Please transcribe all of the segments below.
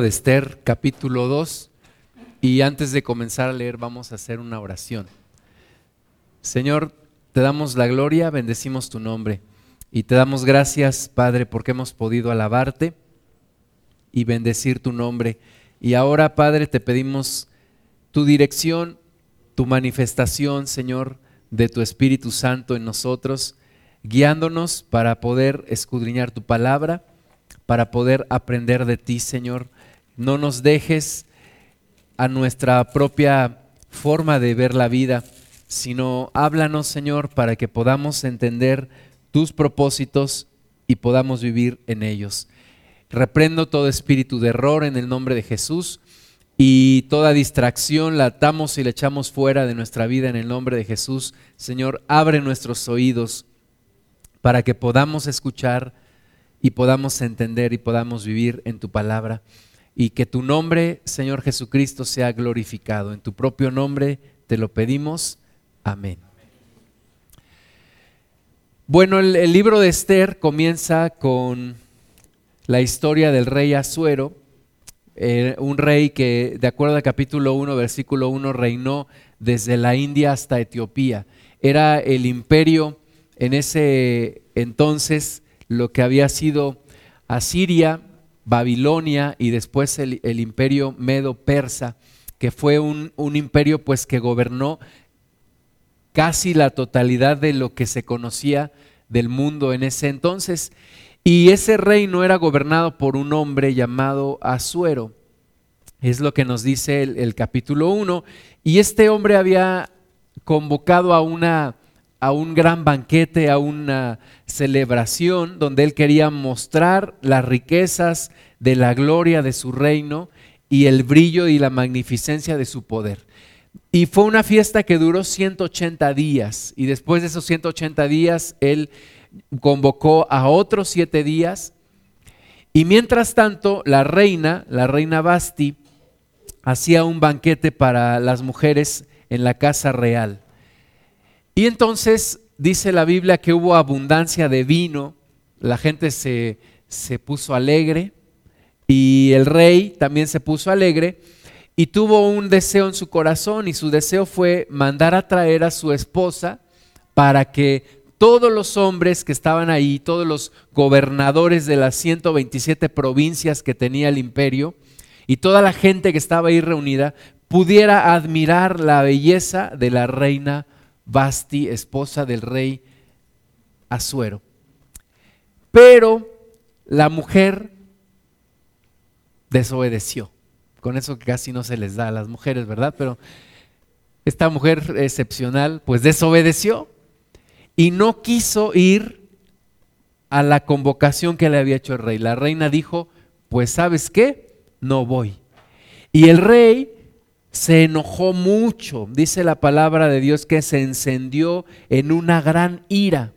de Esther capítulo 2 y antes de comenzar a leer vamos a hacer una oración. Señor, te damos la gloria, bendecimos tu nombre y te damos gracias, Padre, porque hemos podido alabarte y bendecir tu nombre. Y ahora, Padre, te pedimos tu dirección, tu manifestación, Señor, de tu Espíritu Santo en nosotros, guiándonos para poder escudriñar tu palabra, para poder aprender de ti, Señor no nos dejes a nuestra propia forma de ver la vida, sino háblanos, Señor, para que podamos entender tus propósitos y podamos vivir en ellos. Reprendo todo espíritu de error en el nombre de Jesús y toda distracción la atamos y la echamos fuera de nuestra vida en el nombre de Jesús. Señor, abre nuestros oídos para que podamos escuchar y podamos entender y podamos vivir en tu palabra y que tu nombre, Señor Jesucristo, sea glorificado. En tu propio nombre te lo pedimos. Amén. Bueno, el, libro de Esther comienza con la historia del rey Asuero, eh, un rey que, de acuerdo al capítulo 1, versículo 1, reinó desde la India hasta Etiopía. Era el imperio en ese entonces, lo que había sido Asiria, Babilonia y después el, imperio medo-persa, que fue un, un imperio pues que gobernó casi la totalidad de lo que se conocía del mundo en ese entonces. Y ese reino era gobernado por un hombre llamado Asuero. Es lo que nos dice el, el capítulo 1. Y este hombre había convocado a una a un gran banquete, a una celebración donde él quería mostrar las riquezas de la gloria de su reino y el brillo y la magnificencia de su poder. Y fue una fiesta que duró 180 días y después de esos 180 días él convocó a otros siete días y mientras tanto la reina, la reina Basti, hacía un banquete para las mujeres en la casa real. Y entonces dice la Biblia que hubo abundancia de vino, la gente se, se puso alegre y el rey también se puso alegre y tuvo un deseo en su corazón y su deseo fue mandar a traer a su esposa para que todos los hombres que estaban ahí, todos los gobernadores de las 127 provincias que tenía el imperio y toda la gente que estaba ahí reunida pudiera admirar la belleza de la reina Basti, esposa del rey Asuero. Pero la mujer desobedeció. Con eso casi no se les da a las mujeres, ¿verdad? Pero esta mujer excepcional, pues desobedeció y no quiso ir a la convocación que le había hecho el rey. La reina dijo, pues sabes qué, no voy. Y el rey se enojó mucho. Dice la palabra de Dios que se encendió en una gran ira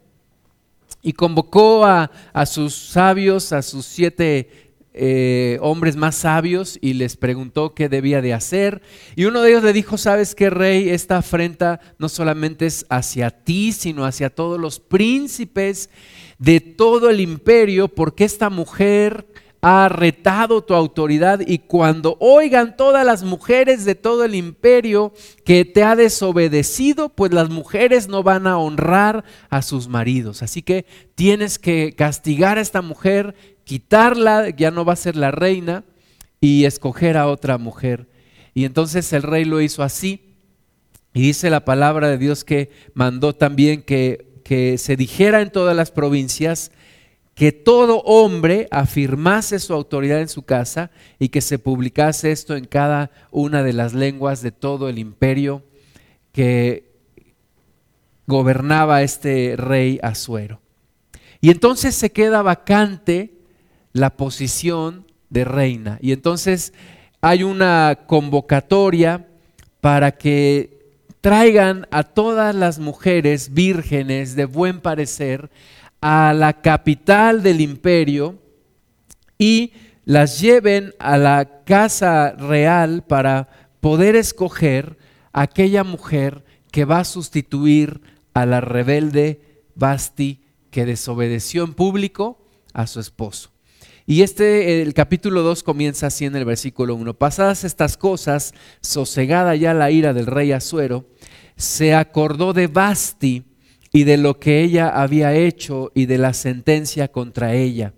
y convocó a, sus sabios, a sus siete eh, hombres más sabios y les preguntó qué debía de hacer. Y uno de ellos le dijo, sabes qué, rey, esta afrenta no solamente es hacia ti, sino hacia todos los príncipes de todo el imperio, porque esta mujer ha retado tu autoridad y cuando oigan todas las mujeres de todo el imperio que te ha desobedecido, pues las mujeres no van a honrar a sus maridos. Así que tienes que castigar a esta mujer, quitarla, ya no va a ser la reina, y escoger a otra mujer. Y entonces el rey lo hizo así. Y dice la palabra de Dios que mandó también que, que se dijera en todas las provincias, que todo hombre afirmase su autoridad en su casa y que se publicase esto en cada una de las lenguas de todo el imperio que gobernaba este rey Asuero. Y entonces se queda vacante la posición de reina. Y entonces hay una convocatoria para que traigan a todas las mujeres vírgenes de buen parecer a la capital del imperio y las lleven a la casa real para poder escoger aquella mujer que va a sustituir a la rebelde Basti que desobedeció en público a su esposo. Y este, el capítulo 2 comienza así en el versículo 1. Pasadas estas cosas, sosegada ya la ira del rey Asuero, se acordó de Basti y de lo que ella había hecho y de la sentencia contra ella.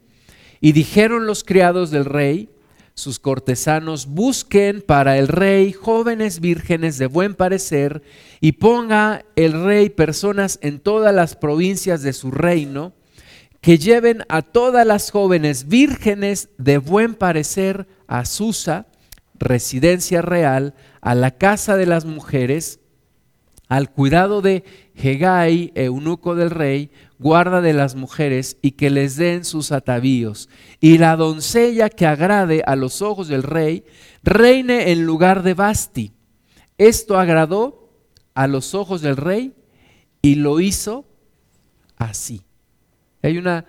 Y dijeron los criados del rey, sus cortesanos, busquen para el rey jóvenes vírgenes de buen parecer y ponga el rey personas en todas las provincias de su reino que lleven a todas las jóvenes vírgenes de buen parecer a Susa, residencia real, a la casa de las mujeres, al cuidado de Hegai, eunuco del rey, guarda de las mujeres, y que les den sus atavíos. Y la doncella que agrade a los ojos del rey, reine en lugar de Basti. Esto agradó a los ojos del rey y lo hizo así. Hay una,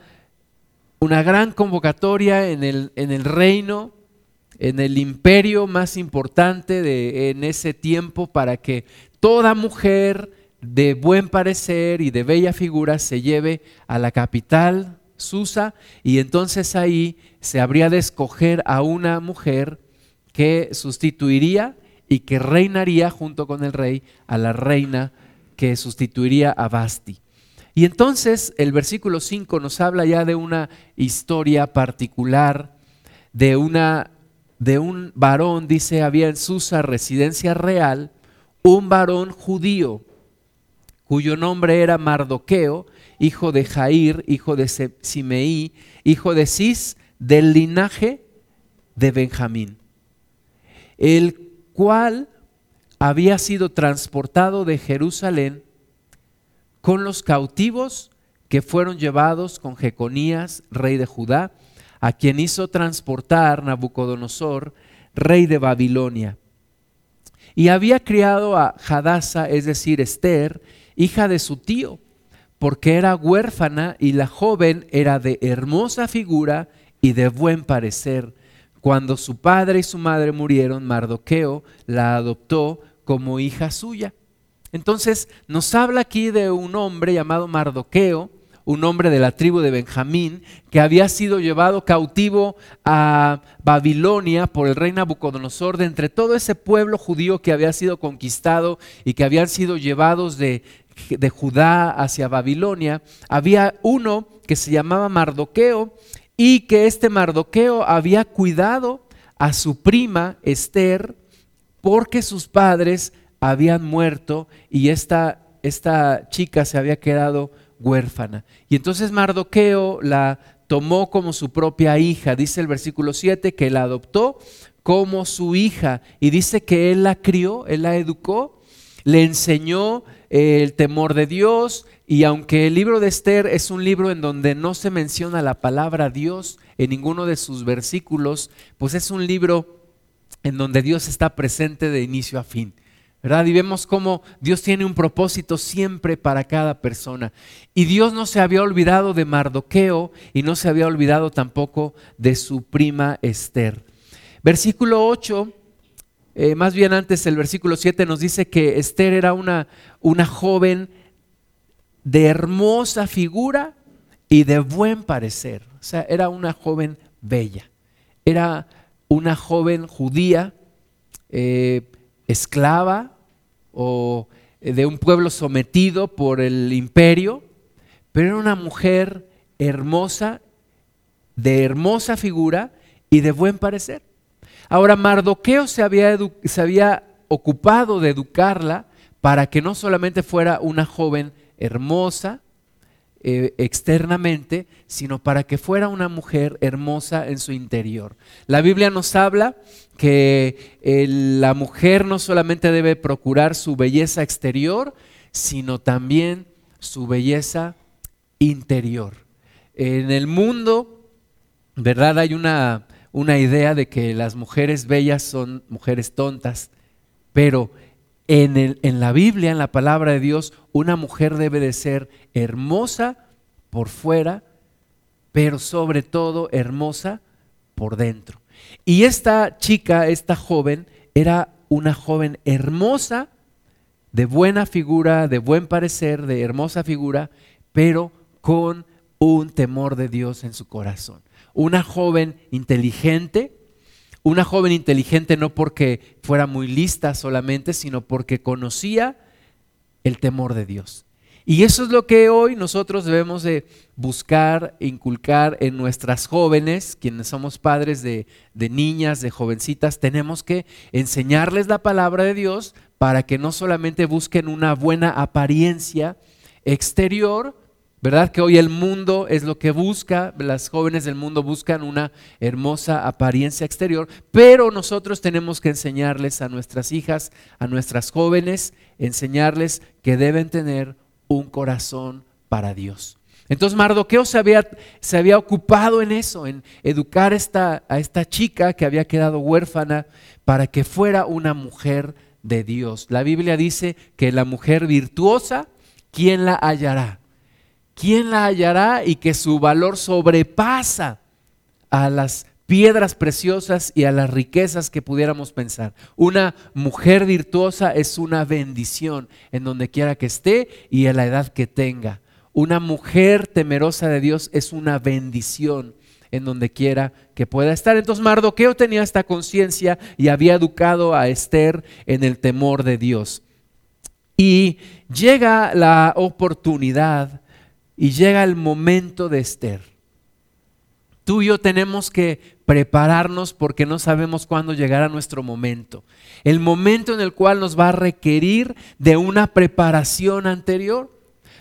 una gran convocatoria en el, en el reino, en el imperio más importante de, en ese tiempo para que toda mujer de buen parecer y de bella figura se lleve a la capital, Susa, y entonces ahí se habría de escoger a una mujer que sustituiría y que reinaría junto con el rey a la reina que sustituiría a Basti. Y entonces el versículo 5 nos habla ya de una historia particular, de, una, de un varón, dice, había en Susa residencia real, un varón judío, cuyo nombre era Mardoqueo, hijo de Jair, hijo de Simeí, hijo de Cis, del linaje de Benjamín, el cual había sido transportado de Jerusalén con los cautivos que fueron llevados con Jeconías, rey de Judá, a quien hizo transportar Nabucodonosor, rey de Babilonia. Y había criado a Hadasa, es decir, Esther, hija de su tío, porque era huérfana y la joven era de hermosa figura y de buen parecer. Cuando su padre y su madre murieron, Mardoqueo la adoptó como hija suya. Entonces nos habla aquí de un hombre llamado Mardoqueo, un hombre de la tribu de Benjamín, que había sido llevado cautivo a Babilonia por el rey Nabucodonosor, de entre todo ese pueblo judío que había sido conquistado y que habían sido llevados de, de Judá hacia Babilonia, había uno que se llamaba Mardoqueo y que este Mardoqueo había cuidado a su prima Esther porque sus padres habían muerto y esta, esta chica se había quedado huérfana. Y entonces Mardoqueo la tomó como su propia hija. Dice el versículo 7 que la adoptó como su hija y dice que él la crió, él la educó, le enseñó el temor de Dios y aunque el libro de Esther es un libro en donde no se menciona la palabra Dios en ninguno de sus versículos, pues es un libro en donde Dios está presente de inicio a fin. Y vemos cómo Dios tiene un propósito siempre para cada persona. Y Dios no se había olvidado de Mardoqueo y no se había olvidado tampoco de su prima Esther. Versículo 8, eh, más bien antes el versículo 7 nos dice que Esther era una, una joven de hermosa figura y de buen parecer. O sea, era una joven bella. Era una joven judía, eh, esclava, o eh, de un pueblo sometido por el imperio, pero era una mujer hermosa, de hermosa figura y de buen parecer. Ahora, Mardoqueo se había, se había ocupado de educarla para que no solamente fuera una joven hermosa, eh, externamente, sino para que fuera una mujer hermosa en su interior. La Biblia nos habla que eh, la mujer no solamente debe procurar su belleza exterior, sino también su belleza interior. En el mundo, ¿verdad? Hay una, una idea de que las mujeres bellas son mujeres tontas, pero en, la Biblia, en la palabra de Dios, una mujer debe de ser hermosa por fuera, pero sobre todo hermosa por dentro. Y esta chica, esta joven, era una joven hermosa, de buena figura, de buen parecer, de hermosa figura, pero con un temor de Dios en su corazón. una joven inteligente, una joven inteligente no porque fuera muy lista solamente, sino porque conocía el temor de Dios. Y eso es lo que hoy nosotros debemos de buscar, inculcar en nuestras jóvenes, quienes somos padres de, de, niñas, de jovencitas, tenemos que enseñarles la palabra de Dios para que no solamente busquen una buena apariencia exterior, ¿verdad? Que hoy el mundo es lo que busca, las jóvenes del mundo buscan una hermosa apariencia exterior, pero nosotros tenemos que enseñarles a nuestras hijas, a nuestras jóvenes, enseñarles que deben tener un corazón para Dios. Entonces Mardoqueo se había, se había ocupado en eso, en educar esta, a esta chica que había quedado huérfana para que fuera una mujer de Dios. La Biblia dice que la mujer virtuosa, ¿quién la hallará? ¿Quién la hallará? Y que su valor sobrepasa a las piedras preciosas y a las riquezas que pudiéramos pensar. Una mujer virtuosa es una bendición en donde quiera que esté y a la edad que tenga. Una mujer temerosa de Dios es una bendición en donde quiera que pueda estar. Entonces Mardoqueo tenía esta conciencia y había educado a Esther en el temor de Dios. Y llega la oportunidad y llega el momento de Esther. Tú y yo tenemos que prepararnos porque no sabemos cuándo llegará nuestro momento. El momento en el cual nos va a requerir de una preparación anterior.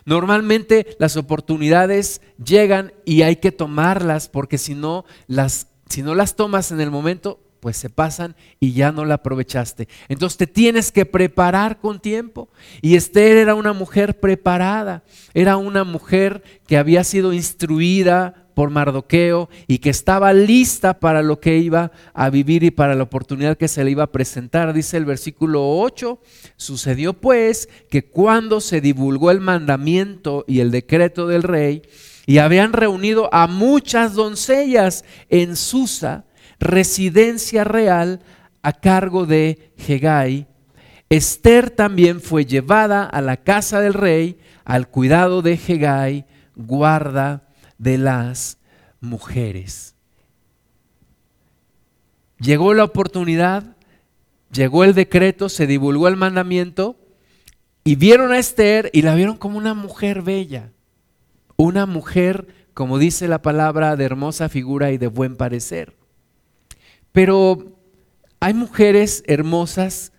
Normalmente las oportunidades llegan y hay que tomarlas porque si no las, si no las tomas en el momento, pues se pasan y ya no la aprovechaste. Entonces te tienes que preparar con tiempo. Y Esther era una mujer preparada, era una mujer que había sido instruida por Mardoqueo y que estaba lista para lo que iba a vivir y para la oportunidad que se le iba a presentar. Dice el versículo 8, sucedió pues que cuando se divulgó el mandamiento y el decreto del rey, y habían reunido a muchas doncellas en Susa, residencia real, a cargo de Hegai, Esther también fue llevada a la casa del rey al cuidado de Hegai, guarda de las mujeres. Llegó la oportunidad, llegó el decreto, se divulgó el mandamiento y vieron a Esther y la vieron como una mujer bella, una mujer, como dice la palabra, de hermosa figura y de buen parecer. Pero hay mujeres hermosas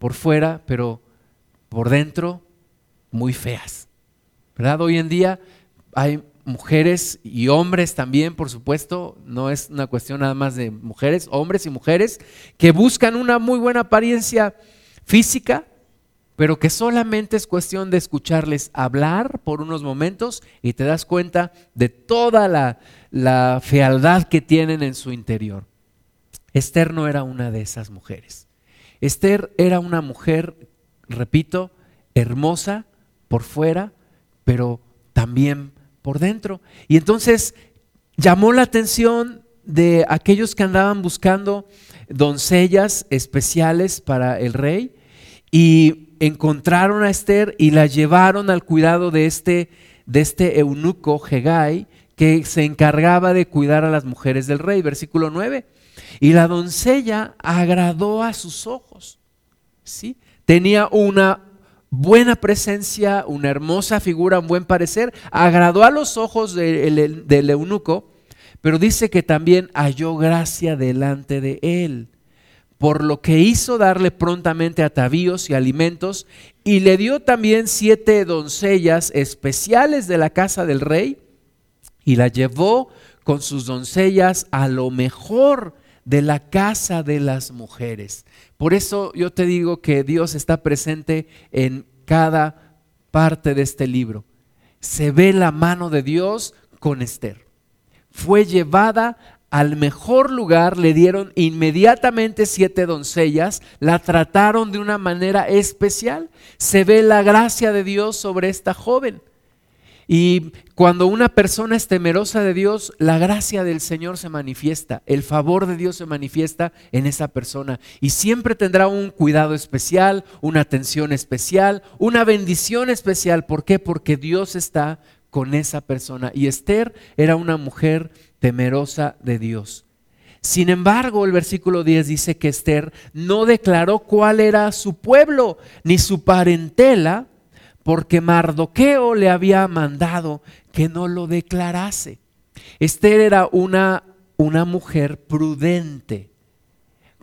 por fuera, pero por dentro muy feas. ¿Verdad? Hoy en día hay mujeres y hombres también, por supuesto, no es una cuestión nada más de mujeres, hombres y mujeres que buscan una muy buena apariencia física, pero que solamente es cuestión de escucharles hablar por unos momentos y te das cuenta de toda la, la fealdad que tienen en su interior. Esther no era una de esas mujeres. Esther era una mujer, repito, hermosa por fuera, pero también por dentro. Y entonces llamó la atención de aquellos que andaban buscando doncellas especiales para el rey y encontraron a Esther y la llevaron al cuidado de este, de este eunuco Hegai que se encargaba de cuidar a las mujeres del rey. Versículo 9. Y la doncella agradó a sus ojos. ¿sí? Tenía una buena presencia, una hermosa figura, un buen parecer, agradó a los ojos del eunuco, pero dice que también halló gracia delante de él, por lo que hizo darle prontamente atavíos y alimentos, y le dio también siete doncellas especiales de la casa del rey, y la llevó con sus doncellas a lo mejor de la casa de las mujeres. Por eso yo te digo que Dios está presente en cada parte de este libro. Se ve la mano de Dios con Esther. Fue llevada al mejor lugar, le dieron inmediatamente siete doncellas, la trataron de una manera especial. Se ve la gracia de Dios sobre esta joven. Y cuando una persona es temerosa de Dios, la gracia del Señor se manifiesta, el favor de Dios se manifiesta en esa persona. Y siempre tendrá un cuidado especial, una atención especial, una bendición especial. ¿Por qué? Porque Dios está con esa persona. Y Esther era una mujer temerosa de Dios. Sin embargo, el versículo 10 dice que Esther no declaró cuál era su pueblo ni su parentela, porque Mardoqueo le había mandado que no lo declarase. Esther era una, una mujer prudente.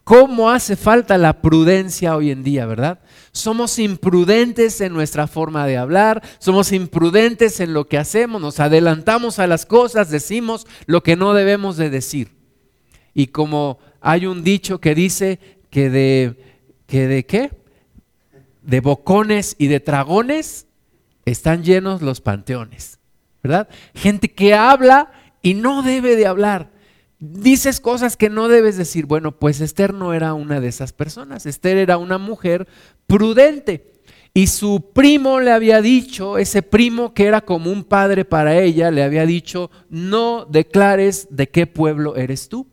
¿Cómo hace falta la prudencia hoy en día, verdad? Somos imprudentes en nuestra forma de hablar, somos imprudentes en lo que hacemos, nos adelantamos a las cosas, decimos lo que no debemos de decir. Y como hay un dicho que dice que de, que de qué? De bocones y de dragones están llenos los panteones, ¿verdad? Gente que habla y no debe de hablar. Dices cosas que no debes decir. Bueno, pues Esther no era una de esas personas. Esther era una mujer prudente. Y su primo le había dicho, ese primo que era como un padre para ella, le había dicho, no declares de qué pueblo eres tú.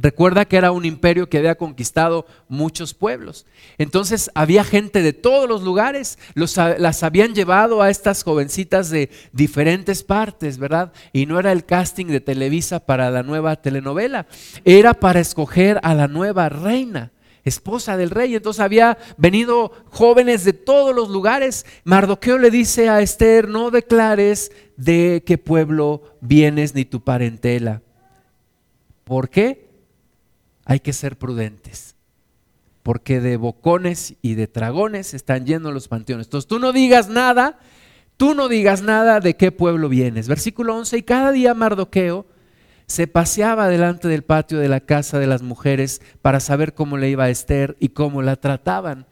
Recuerda que era un imperio que había conquistado muchos pueblos. Entonces había gente de todos los lugares, las habían llevado a estas jovencitas de diferentes partes, ¿verdad? Y no era el casting de Televisa para la nueva telenovela, era para escoger a la nueva reina, esposa del rey. Entonces había venido jóvenes de todos los lugares. Mardoqueo le dice a Esther, no declares de qué pueblo vienes ni tu parentela. ¿Por qué? Hay que ser prudentes, porque de bocones y de dragones están llenos los panteones. Entonces tú no digas nada, tú no digas nada de qué pueblo vienes. Versículo 11, y cada día Mardoqueo se paseaba delante del patio de la casa de las mujeres para saber cómo le iba a Esther y cómo la trataban.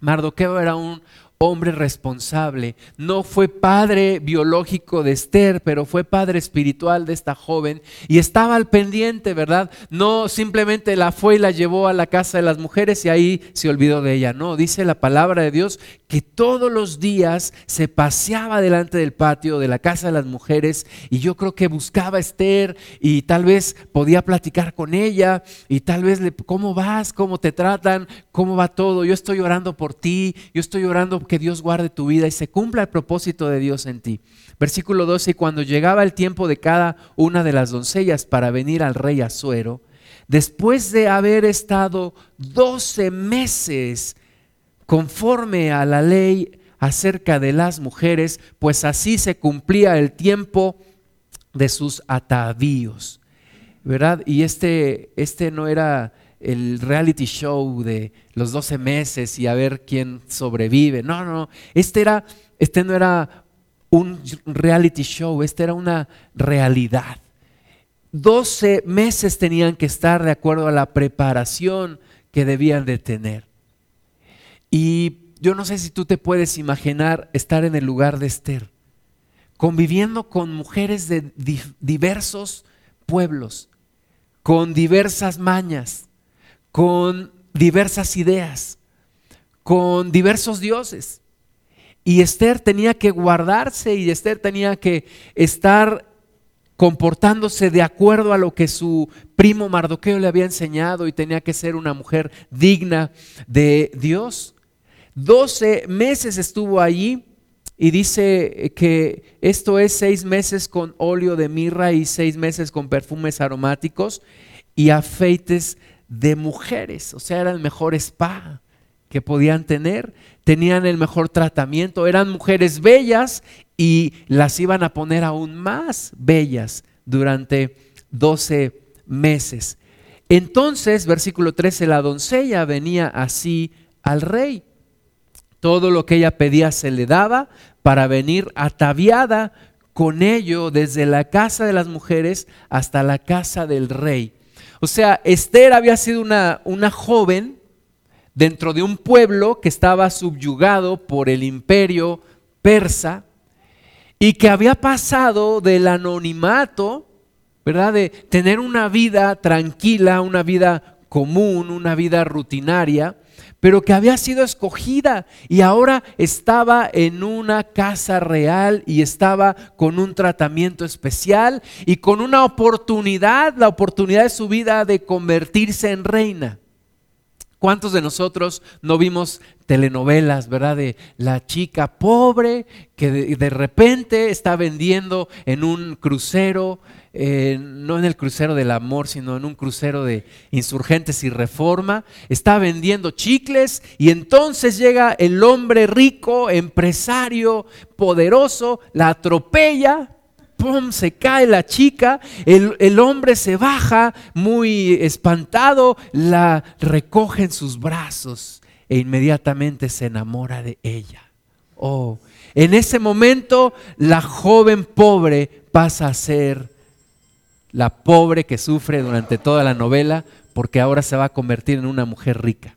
Mardoqueo era un hombre responsable. No fue padre biológico de Esther, pero fue padre espiritual de esta joven y estaba al pendiente, ¿verdad? No simplemente la fue y la llevó a la casa de las mujeres y ahí se olvidó de ella. No, dice la palabra de Dios que todos los días se paseaba delante del patio de la casa de las mujeres y yo creo que buscaba a Esther y tal vez podía platicar con ella y tal vez le, ¿cómo vas? ¿Cómo te tratan? ¿Cómo va todo? Yo estoy orando por ti, yo estoy orando que Dios guarde tu vida y se cumpla el propósito de Dios en ti. Versículo 12, y cuando llegaba el tiempo de cada una de las doncellas para venir al rey Azuero, después de haber estado 12 meses conforme a la ley acerca de las mujeres, pues así se cumplía el tiempo de sus atavíos. ¿Verdad? Y este, este no era el reality show de los 12 meses y a ver quién sobrevive. No, no, este, era, este no era un reality show, este era una realidad. 12 meses tenían que estar de acuerdo a la preparación que debían de tener. Y yo no sé si tú te puedes imaginar estar en el lugar de Esther, conviviendo con mujeres de diversos pueblos, con diversas mañas, con diversas ideas, con diversos dioses. Y Esther tenía que guardarse y Esther tenía que estar comportándose de acuerdo a lo que su primo Mardoqueo le había enseñado y tenía que ser una mujer digna de Dios. Doce meses estuvo allí y dice que esto es seis meses con óleo de mirra y seis meses con perfumes aromáticos y afeites de mujeres, o sea, era el mejor spa que podían tener, tenían el mejor tratamiento, eran mujeres bellas y las iban a poner aún más bellas durante 12 meses. Entonces, versículo 13, la doncella venía así al rey. Todo lo que ella pedía se le daba para venir ataviada con ello desde la casa de las mujeres hasta la casa del rey. O sea, Esther había sido una, una joven dentro de un pueblo que estaba subyugado por el imperio persa y que había pasado del anonimato, ¿verdad? De tener una vida tranquila, una vida común, una vida rutinaria, pero que había sido escogida y ahora estaba en una casa real y estaba con un tratamiento especial y con una oportunidad, la oportunidad de su vida de convertirse en reina. ¿Cuántos de nosotros no vimos telenovelas, verdad? De la chica pobre que de, repente está vendiendo en un crucero, eh, no en el crucero del amor, sino en un crucero de insurgentes y reforma, está vendiendo chicles y entonces llega el hombre rico, empresario, poderoso, la atropella ¡pum! se cae la chica, el, el, hombre se baja muy espantado, la recoge en sus brazos e inmediatamente se enamora de ella. Oh, en ese momento la joven pobre pasa a ser la pobre que sufre durante toda la novela porque ahora se va a convertir en una mujer rica.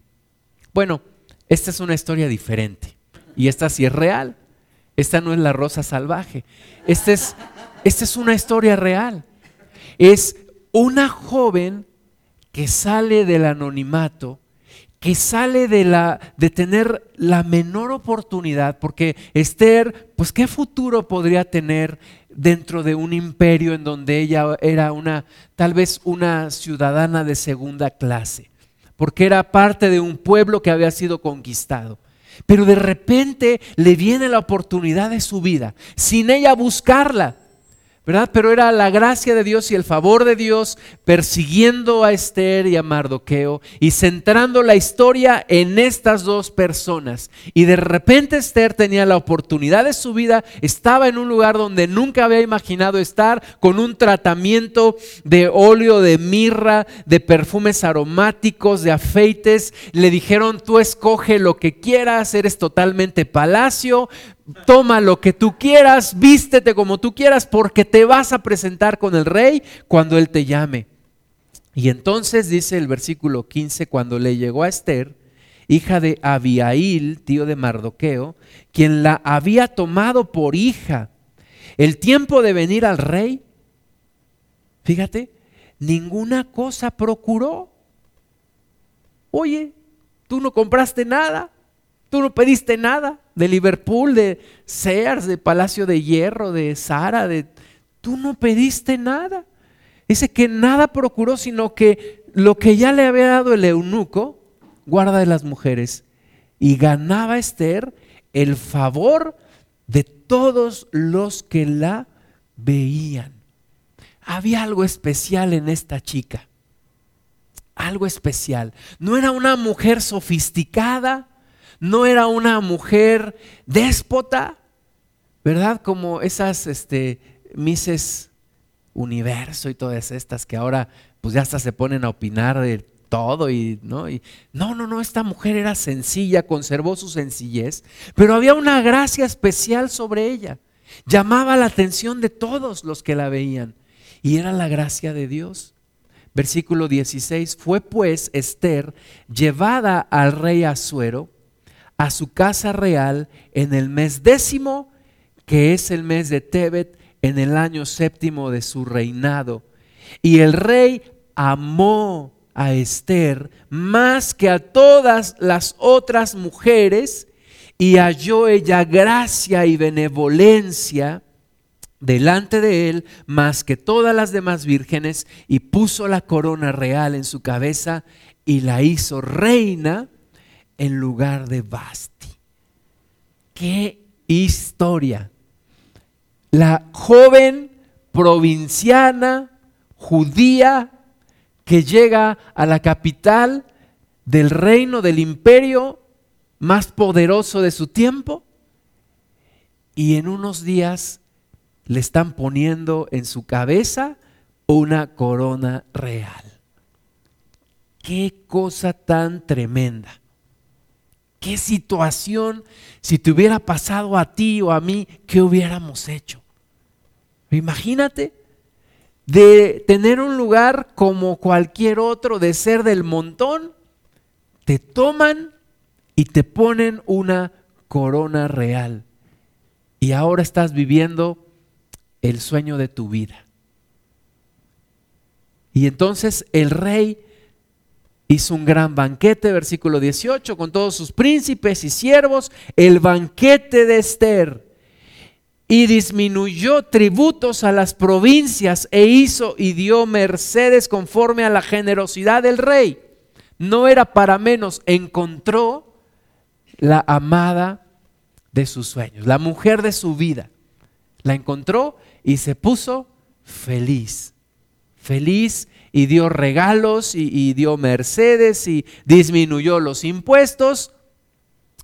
Bueno, esta es una historia diferente y esta sí es real. Esta no es la rosa salvaje. Esta es esta es una historia real. Es una joven que sale del anonimato, que sale de, la, de tener la menor oportunidad, porque Esther, pues qué futuro podría tener dentro de un imperio en donde ella era una, tal vez una ciudadana de segunda clase, porque era parte de un pueblo que había sido conquistado. Pero de repente le viene la oportunidad de su vida, sin ella buscarla. ¿Verdad? Pero era la gracia de Dios y el favor de Dios persiguiendo a Esther y a Mardoqueo y centrando la historia en estas dos personas. Y de repente Esther tenía la oportunidad de su vida, estaba en un lugar donde nunca había imaginado estar, con un tratamiento de óleo, de mirra, de perfumes aromáticos, de afeites. Le dijeron, tú escoge lo que quieras, eres totalmente palacio, toma lo que tú quieras, vístete como tú quieras, porque te vas a presentar con el rey cuando él te llame. Y entonces dice el versículo 15, cuando le llegó a Esther, hija de Abiail, tío de Mardoqueo, quien la había tomado por hija, el tiempo de venir al rey, fíjate, ninguna cosa procuró. Oye, tú no compraste nada, Tú no pediste nada de Liverpool, de Sears, de Palacio de Hierro, de Sara. Tú no pediste nada. Dice que nada procuró, sino que lo que ya le había dado el eunuco, guarda de las mujeres. Y ganaba Esther el favor de todos los que la veían. Había algo especial en esta chica. Algo especial. No era una mujer sofisticada no era una mujer déspota, ¿verdad? Como esas este, Mises Universo y todas estas que ahora pues ya hasta se ponen a opinar de todo y no y no no no esta mujer era sencilla conservó su sencillez pero había una gracia especial sobre ella. Llamaba la atención de todos los que la veían y era la gracia de Dios. Versículo 16 fue pues Esther llevada al rey Asuero a su casa real en el mes décimo, que es el mes de Tebet, en el año séptimo de su reinado. Y el rey amó a Esther más que a todas las otras mujeres y halló ella gracia y benevolencia delante de él más que todas las demás vírgenes y puso la corona real en su cabeza y la hizo reina en lugar de Basti. ¡Qué historia! La joven provinciana judía que llega a la capital del reino, del imperio más poderoso de su tiempo, y en unos días le están poniendo en su cabeza una corona real. Qué cosa tan tremenda. ¿Qué situación, si te hubiera pasado a ti o a mí, qué hubiéramos hecho? Imagínate de tener un lugar como cualquier otro, de ser del montón, te toman y te ponen una corona real. Y ahora estás viviendo el sueño de tu vida. Y entonces el rey hizo un gran banquete, versículo 18, con todos sus príncipes y siervos, el banquete de Esther. Y disminuyó tributos a las provincias e hizo y dio mercedes conforme a la generosidad del rey. No era para menos, encontró la amada de sus sueños, la mujer de su vida. La encontró y se puso feliz, feliz y dio regalos y, dio mercedes y disminuyó los impuestos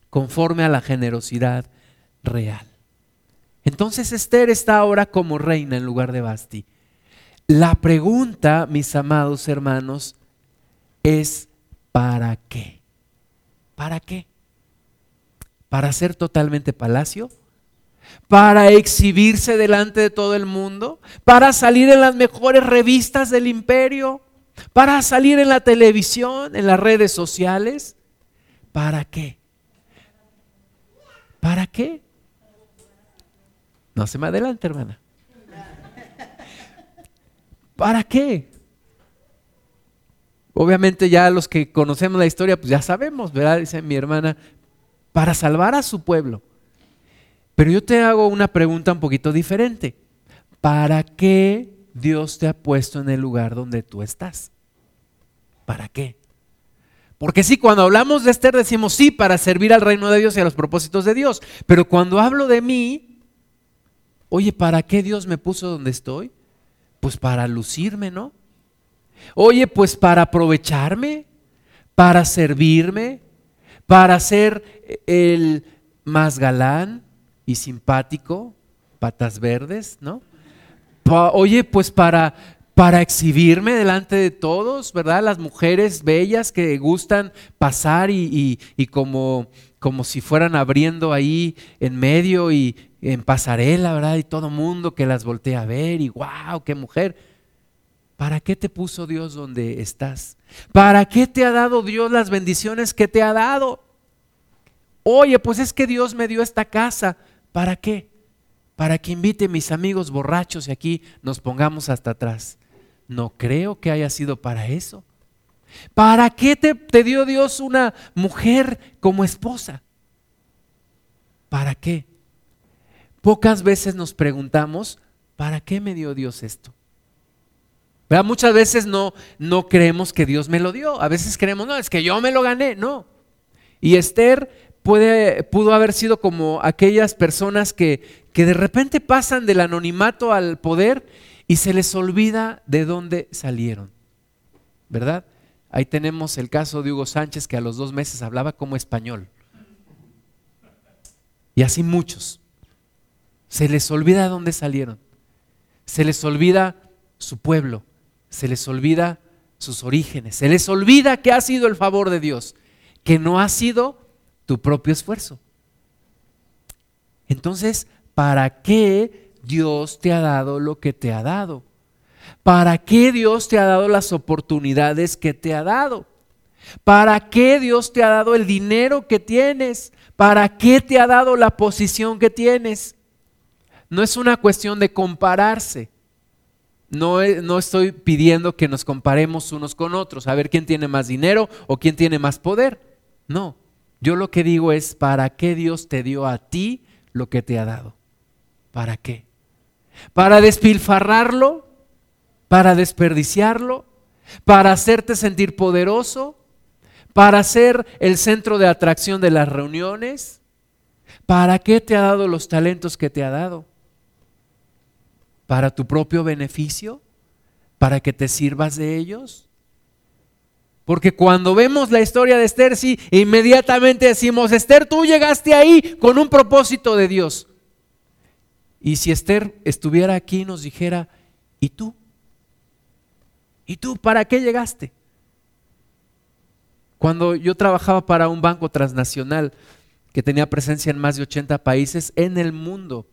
conforme a la generosidad real. Entonces Esther está ahora como reina en lugar de Basti. La pregunta, mis amados hermanos, es ¿para qué? ¿Para qué? ¿Para ser totalmente palacio? ¿Para exhibirse delante de todo el mundo? ¿Para salir en las mejores revistas del imperio? ¿Para salir en la televisión, en las redes sociales? ¿Para qué? ¿Para qué? No se me adelante, hermana. ¿Para qué? Obviamente ya los que conocemos la historia, pues ya sabemos, ¿verdad? Dice mi hermana, para salvar a su pueblo. Pero yo te hago una pregunta un poquito diferente. ¿Para qué Dios te ha puesto en el lugar donde tú estás? ¿Para qué? Porque sí, cuando hablamos de Esther decimos sí, para servir al reino de Dios y a los propósitos de Dios. Pero cuando hablo de mí, oye, ¿para qué Dios me puso donde estoy? Pues para lucirme, ¿no? Oye, pues para aprovecharme, para servirme, para ser el más galán y simpático, patas verdes, ¿no? oye, pues para, para exhibirme delante de todos, ¿verdad? Las mujeres bellas que gustan pasar y, y como, como si fueran abriendo ahí en medio y, en pasarela, ¿verdad? Y todo mundo que las voltea a ver y wow, qué mujer. ¿Para qué te puso Dios donde estás? ¿Para qué te ha dado Dios las bendiciones que te ha dado? Oye, pues es que Dios me dio esta casa. ¿Para qué? Para que invite a mis amigos borrachos y aquí nos pongamos hasta atrás. No creo que haya sido para eso. ¿Para qué te, dio Dios una mujer como esposa? ¿Para qué? Pocas veces nos preguntamos, ¿para qué me dio Dios esto? Muchas veces no, no creemos que Dios me lo dio. A veces creemos, no, es que yo me lo gané. No. Y Esther puede, pudo haber sido como aquellas personas que, que de repente pasan del anonimato al poder y se les olvida de dónde salieron. ¿Verdad? Ahí tenemos el caso de Hugo Sánchez que a los dos meses hablaba como español. Y así muchos. Se les olvida de dónde salieron. Se les olvida su pueblo. Se les olvida sus orígenes. Se les olvida que ha sido el favor de Dios, que no ha sido tu propio esfuerzo. Entonces, ¿para qué Dios te ha dado lo que te ha dado? ¿Para qué Dios te ha dado las oportunidades que te ha dado? ¿Para qué Dios te ha dado el dinero que tienes? ¿Para qué te ha dado la posición que tienes? no es una cuestión de compararse. No, no, estoy pidiendo que nos comparemos unos con otros, a ver quién tiene más dinero o quién tiene más poder. No, yo lo que digo es, ¿para qué Dios te dio a ti lo que te ha dado? ¿Para qué? ¿Para despilfarrarlo? ¿Para desperdiciarlo? ¿Para hacerte sentir poderoso? ¿Para ser el centro de atracción de las reuniones? ¿Para qué te ha dado los talentos que te ha dado? para tu propio beneficio, para que te sirvas de ellos. Porque cuando vemos la historia de Esther, sí, inmediatamente decimos, Esther, tú llegaste ahí con un propósito de Dios. Y si Esther estuviera aquí y nos dijera, ¿y tú? ¿Y tú para qué llegaste? Cuando yo trabajaba para un banco transnacional que tenía presencia en más de 80 países en el mundo,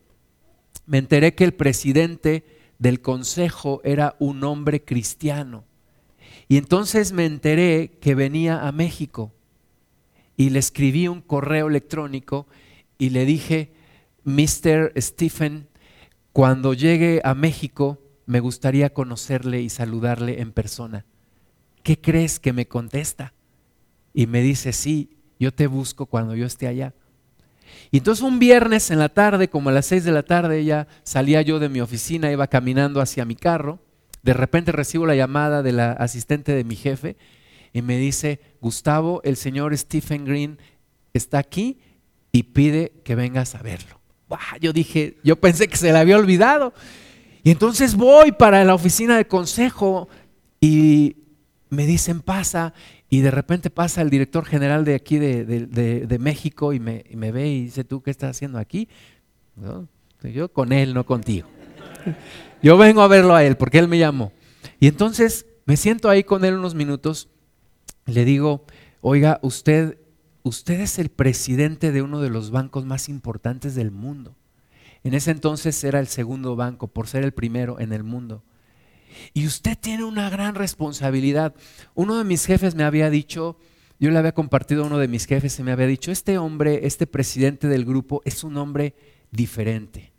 me enteré que el presidente del consejo era un hombre cristiano. Y entonces me enteré que venía a México y le escribí un correo electrónico y le dije, Mr. Stephen, cuando llegue a México me gustaría conocerle y saludarle en persona. ¿Qué crees que me contesta? Y me dice, sí, yo te busco cuando yo esté allá. Y entonces un viernes en la tarde, como a las seis de la tarde, ya salía yo de mi oficina, iba caminando hacia mi carro. De repente recibo la llamada de la asistente de mi jefe y me dice, Gustavo, el señor Stephen Green está aquí y pide que vengas a verlo. Yo dije, yo pensé que se le había olvidado. Y entonces voy para la oficina de consejo y me dicen pasa y de repente pasa el director general de aquí de, México y me, ve y dice, ¿tú qué estás haciendo aquí? Yo con él, no contigo. Yo vengo a verlo a él porque él me llamó. Y entonces me siento ahí con él unos minutos le digo, oiga, usted, usted es el presidente de uno de los bancos más importantes del mundo. En ese entonces era el segundo banco por ser el primero en el mundo. Y usted tiene una gran responsabilidad. Uno de mis jefes me había dicho, yo le había compartido a uno de mis jefes y me había dicho, este hombre, este presidente del grupo es un hombre diferente.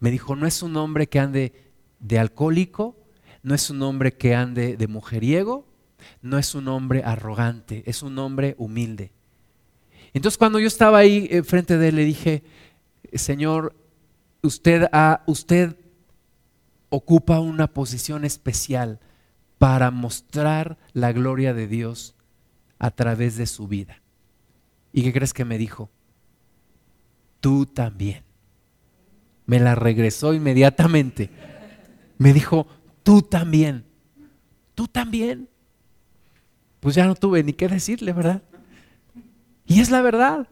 Me dijo, no es un hombre que ande de alcohólico, no es un hombre que ande de mujeriego, no es un hombre arrogante, es un hombre humilde. Entonces cuando yo estaba ahí eh, frente de él le dije, Señor, usted, usted ocupa una posición especial para mostrar la gloria de Dios a través de su vida. ¿Y qué crees que me dijo? Tú también. Me la regresó inmediatamente. Me dijo, tú también. Tú también. Pues ya no tuve ni qué decirle, ¿verdad? Y es la verdad.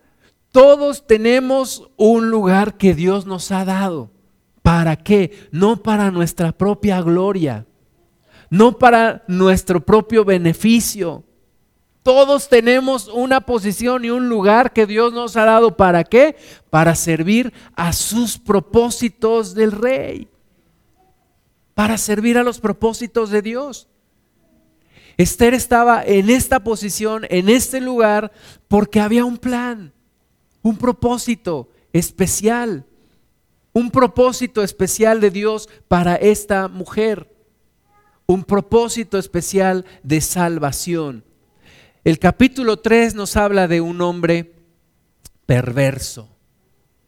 Todos tenemos un lugar que Dios nos ha dado. ¿Para qué? No para nuestra propia gloria, no para nuestro propio beneficio. Todos tenemos una posición y un lugar que Dios nos ha dado. ¿Para qué? Para servir a sus propósitos del rey. Para servir a los propósitos de Dios. Esther estaba en esta posición, en este lugar, porque había un plan un propósito especial, un propósito especial de Dios para esta mujer, un propósito especial de salvación. El capítulo 3 nos habla de un hombre perverso,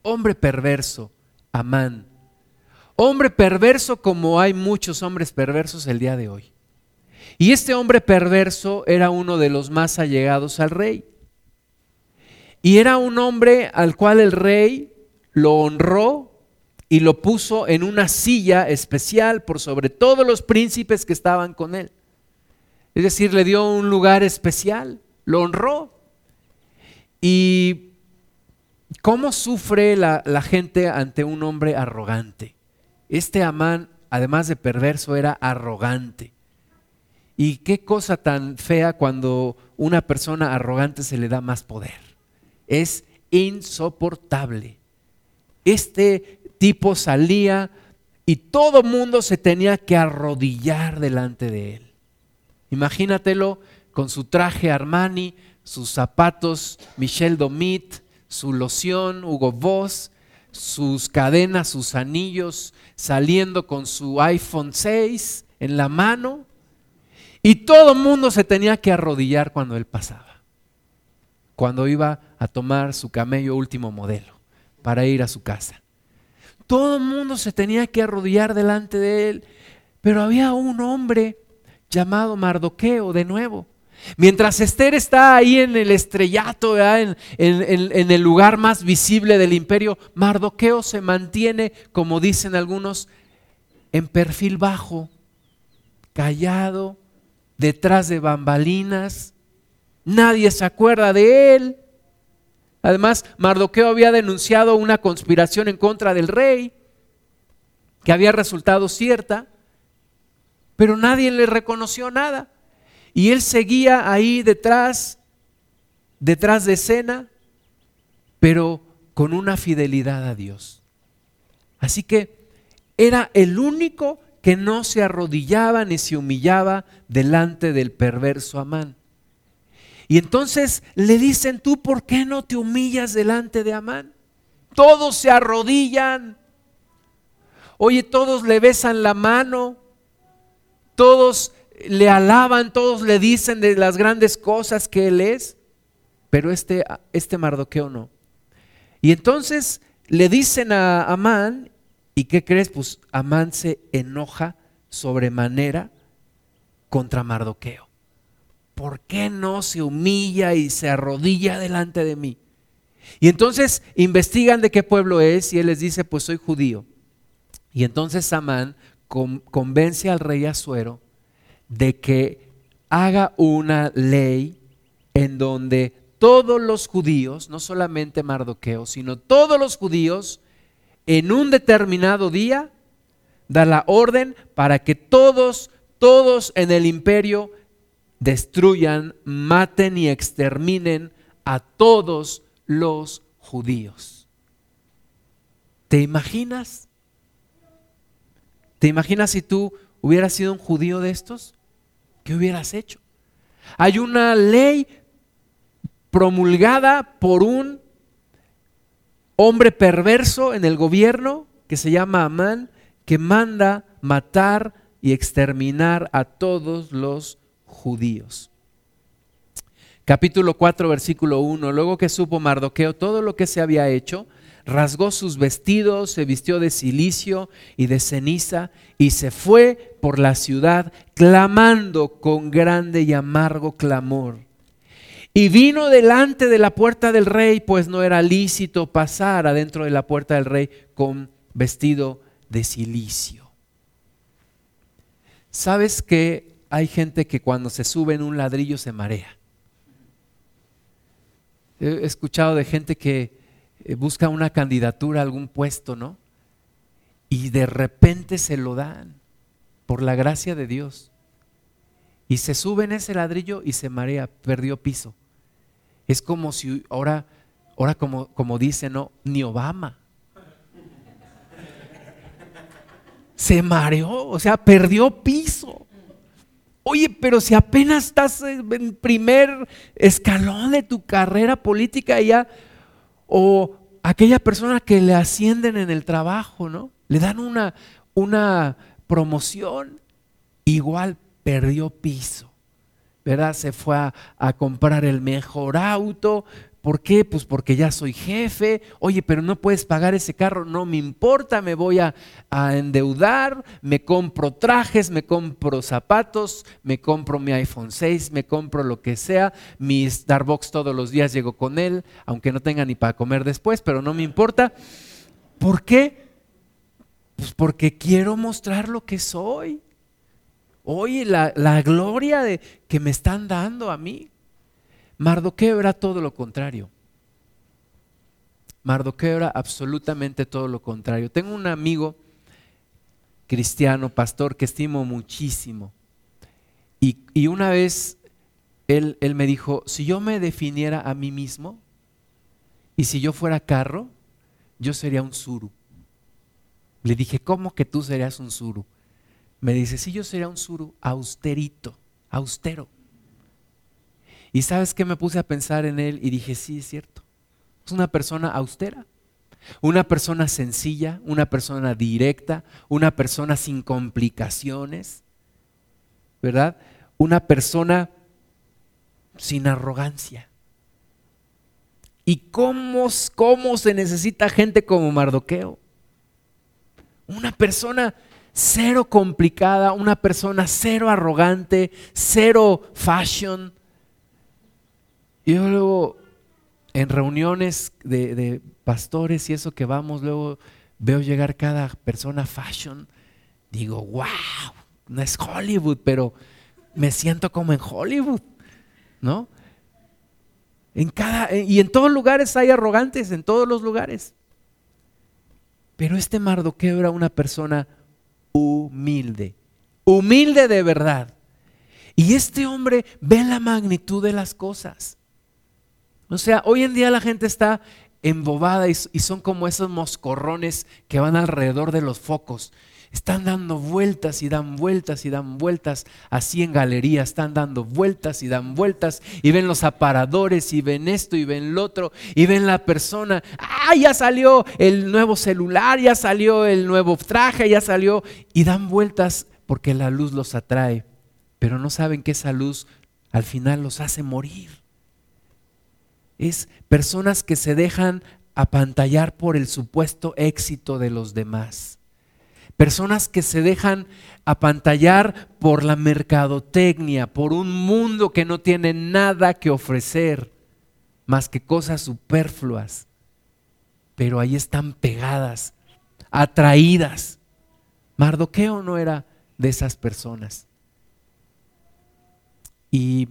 hombre perverso, Amán. Hombre perverso como hay muchos hombres perversos el día de hoy. Y este hombre perverso era uno de los más allegados al rey. Y era un hombre al cual el rey lo honró y lo puso en una silla especial por sobre todos los príncipes que estaban con él. Es decir, le dio un lugar especial, lo honró. ¿Y cómo sufre la, gente ante un hombre arrogante? Este Amán, además de perverso, era arrogante. Y qué cosa tan fea cuando una persona arrogante se le da más poder es insoportable. Este tipo salía y todo mundo se tenía que arrodillar delante de él. Imagínatelo con su traje Armani, sus zapatos Michel Domit, su loción Hugo Boss, sus cadenas, sus anillos, saliendo con su iPhone 6 en la mano. Y todo el mundo se tenía que arrodillar cuando él pasaba cuando iba a tomar su camello último modelo para ir a su casa. Todo el mundo se tenía que arrodillar delante de él, pero había un hombre llamado Mardoqueo de nuevo. Mientras Esther está ahí en el estrellato, en, en, el lugar más visible del imperio, Mardoqueo se mantiene, como dicen algunos, en perfil bajo, callado, detrás de bambalinas, Nadie se acuerda de él. Además, Mardoqueo había denunciado una conspiración en contra del rey, que había resultado cierta, pero nadie le reconoció nada. Y él seguía ahí detrás, detrás de escena, pero con una fidelidad a Dios. Así que era el único que no se arrodillaba ni se humillaba delante del perverso Amán. Y entonces le dicen, tú, ¿por qué no te humillas delante de Amán? Todos se arrodillan. Oye, todos le besan la mano. Todos le alaban, todos le dicen de las grandes cosas que él es. Pero este, este Mardoqueo no. Y entonces le dicen a Amán, ¿y qué crees? Pues Amán se enoja sobremanera contra Mardoqueo ¿por qué no se humilla y se arrodilla delante de mí? Y entonces investigan de qué pueblo es y él les dice, pues soy judío. Y entonces Amán convence al rey Azuero de que haga una ley en donde todos los judíos, no solamente Mardoqueo, sino todos los judíos, en un determinado día, da la orden para que todos, todos en el imperio destruyan, maten y exterminen a todos los judíos. ¿Te imaginas? ¿Te imaginas si tú hubieras sido un judío de estos? ¿Qué hubieras hecho? Hay una ley promulgada por un hombre perverso en el gobierno que se llama Amán, que manda matar y exterminar a todos los judíos. Capítulo 4, versículo 1. Luego que supo Mardoqueo todo lo que se había hecho, rasgó sus vestidos, se vistió de silicio y de ceniza y se fue por la ciudad clamando con grande y amargo clamor. Y vino delante de la puerta del rey, pues no era lícito pasar adentro de la puerta del rey con vestido de silicio. ¿Sabes que hay gente que cuando se sube en un ladrillo se marea? He escuchado de gente que busca una candidatura algún puesto, ¿no? Y de repente se lo dan por la gracia de Dios. Y se sube en ese ladrillo y se marea, perdió piso. Es como si ahora, ahora como, como dice, ¿no? Ni Obama. Se mareó, o sea, perdió piso. Oye, pero si apenas estás en primer escalón de tu carrera política ya o aquella persona que le ascienden en el trabajo, ¿no? Le dan una, una promoción, igual perdió piso, ¿verdad? Se fue a, a comprar el mejor auto, ¿Por qué? Pues porque ya soy jefe. Oye, pero no puedes pagar ese carro. No me importa, me voy a, endeudar, me compro trajes, me compro zapatos, me compro mi iPhone 6, me compro lo que sea. Mi Starbucks todos los días llego con él, aunque no tenga ni para comer después, pero no me importa. ¿Por qué? Pues porque quiero mostrar lo que soy. Oye, la, la gloria de, que me están dando a mí. Mardoqueo era todo lo contrario. Mardoqueo era absolutamente todo lo contrario. Tengo un amigo cristiano, pastor, que estimo muchísimo. Y, una vez él, él me dijo, si yo me definiera a mí mismo y si yo fuera carro, yo sería un suru. Le dije, ¿cómo que tú serías un suru? Me dice, sí, yo sería un suru austerito, austero. Y sabes que me puse a pensar en él y dije, sí, es cierto. Es una persona austera, una persona sencilla, una persona directa, una persona sin complicaciones, ¿verdad? Una persona sin arrogancia. ¿Y cómo, cómo se necesita gente como Mardoqueo? Una persona cero complicada, una persona cero arrogante, cero fashion, yo luego en reuniones de, pastores y eso que vamos, luego veo llegar cada persona fashion, digo, wow, no es Hollywood, pero me siento como en Hollywood, ¿no? En cada, y en todos lugares hay arrogantes, en todos los lugares. Pero este Mardoqueo era una persona humilde, humilde de verdad. Y este hombre ve la magnitud de las cosas. O sea, hoy en día la gente está embobada y, son como esos moscorrones que van alrededor de los focos. Están dando vueltas y dan vueltas y dan vueltas así en galería, están dando vueltas y dan vueltas y ven los aparadores y ven esto y ven lo otro y ven la persona, ah, ya salió el nuevo celular, ya salió el nuevo traje, ya salió y dan vueltas porque la luz los atrae, pero no saben que esa luz al final los hace morir es personas que se dejan apantallar por el supuesto éxito de los demás. Personas que se dejan apantallar por la mercadotecnia, por un mundo que no tiene nada que ofrecer más que cosas superfluas. Pero ahí están pegadas, atraídas. Mardoqueo no era de esas personas. Y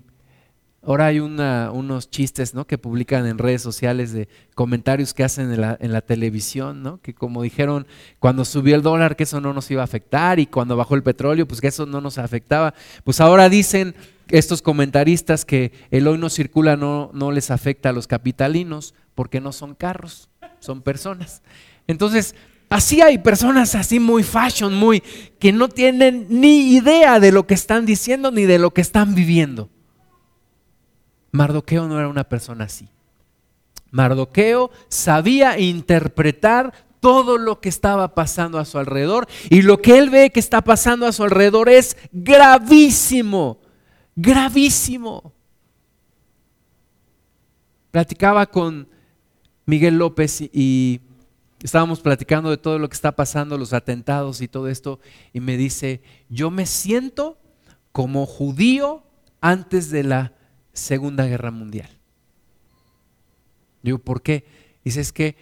Ahora hay unos chistes ¿no? que publican en redes sociales de comentarios que hacen en la, televisión, ¿no? que como dijeron, cuando subió el dólar que eso no nos iba a afectar y cuando bajó el petróleo, pues que eso no nos afectaba. Pues ahora dicen estos comentaristas que el hoy no circula no les afecta a los capitalinos porque no son carros, son personas. Entonces, así hay personas así muy fashion, muy que no tienen ni idea de lo que están diciendo ni de lo que están viviendo. Mardoqueo no era una persona así. Mardoqueo sabía interpretar todo lo que estaba pasando a su alrededor y lo que él ve que está pasando a su alrededor es gravísimo, gravísimo. Platicaba con Miguel López y estábamos platicando de todo lo que está pasando, los atentados y todo esto, y me dice, yo me siento como judío antes de la Segunda Guerra Mundial. Digo, ¿por qué? Dice, es que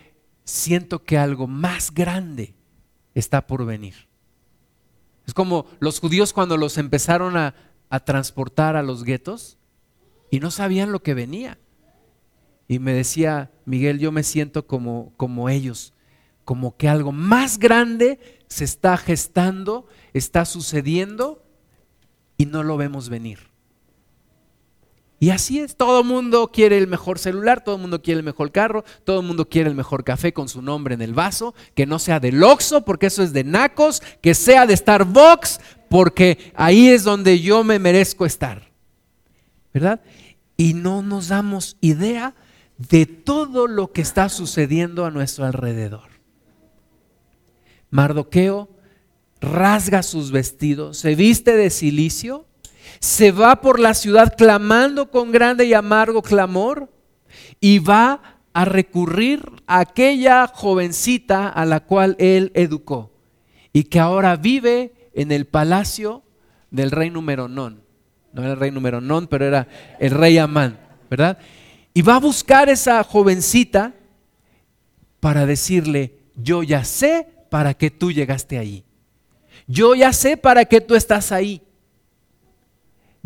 siento que algo más grande está por venir. Es como los judíos cuando los empezaron a, a transportar a los guetos y no sabían lo que venía. Y me decía, Miguel, yo me siento como, como ellos, como que algo más grande se está gestando, está sucediendo y no lo vemos venir. Y así es, todo el mundo quiere el mejor celular, todo el mundo quiere el mejor carro, todo el mundo quiere el mejor café con su nombre en el vaso, que no sea de Loxo, porque eso es de Nacos, que sea de Starbucks, porque ahí es donde yo me merezco estar. ¿Verdad? Y no nos damos idea de todo lo que está sucediendo a nuestro alrededor. Mardoqueo rasga sus vestidos, se viste de silicio se va por la ciudad clamando con grande y amargo clamor y va a recurrir a aquella jovencita a la cual él educó y que ahora vive en el palacio del rey número non. No era el rey número non, pero era el rey Amán, ¿verdad? Y va a buscar esa jovencita para decirle, yo ya sé para qué tú llegaste ahí. Yo ya sé para qué tú estás ahí.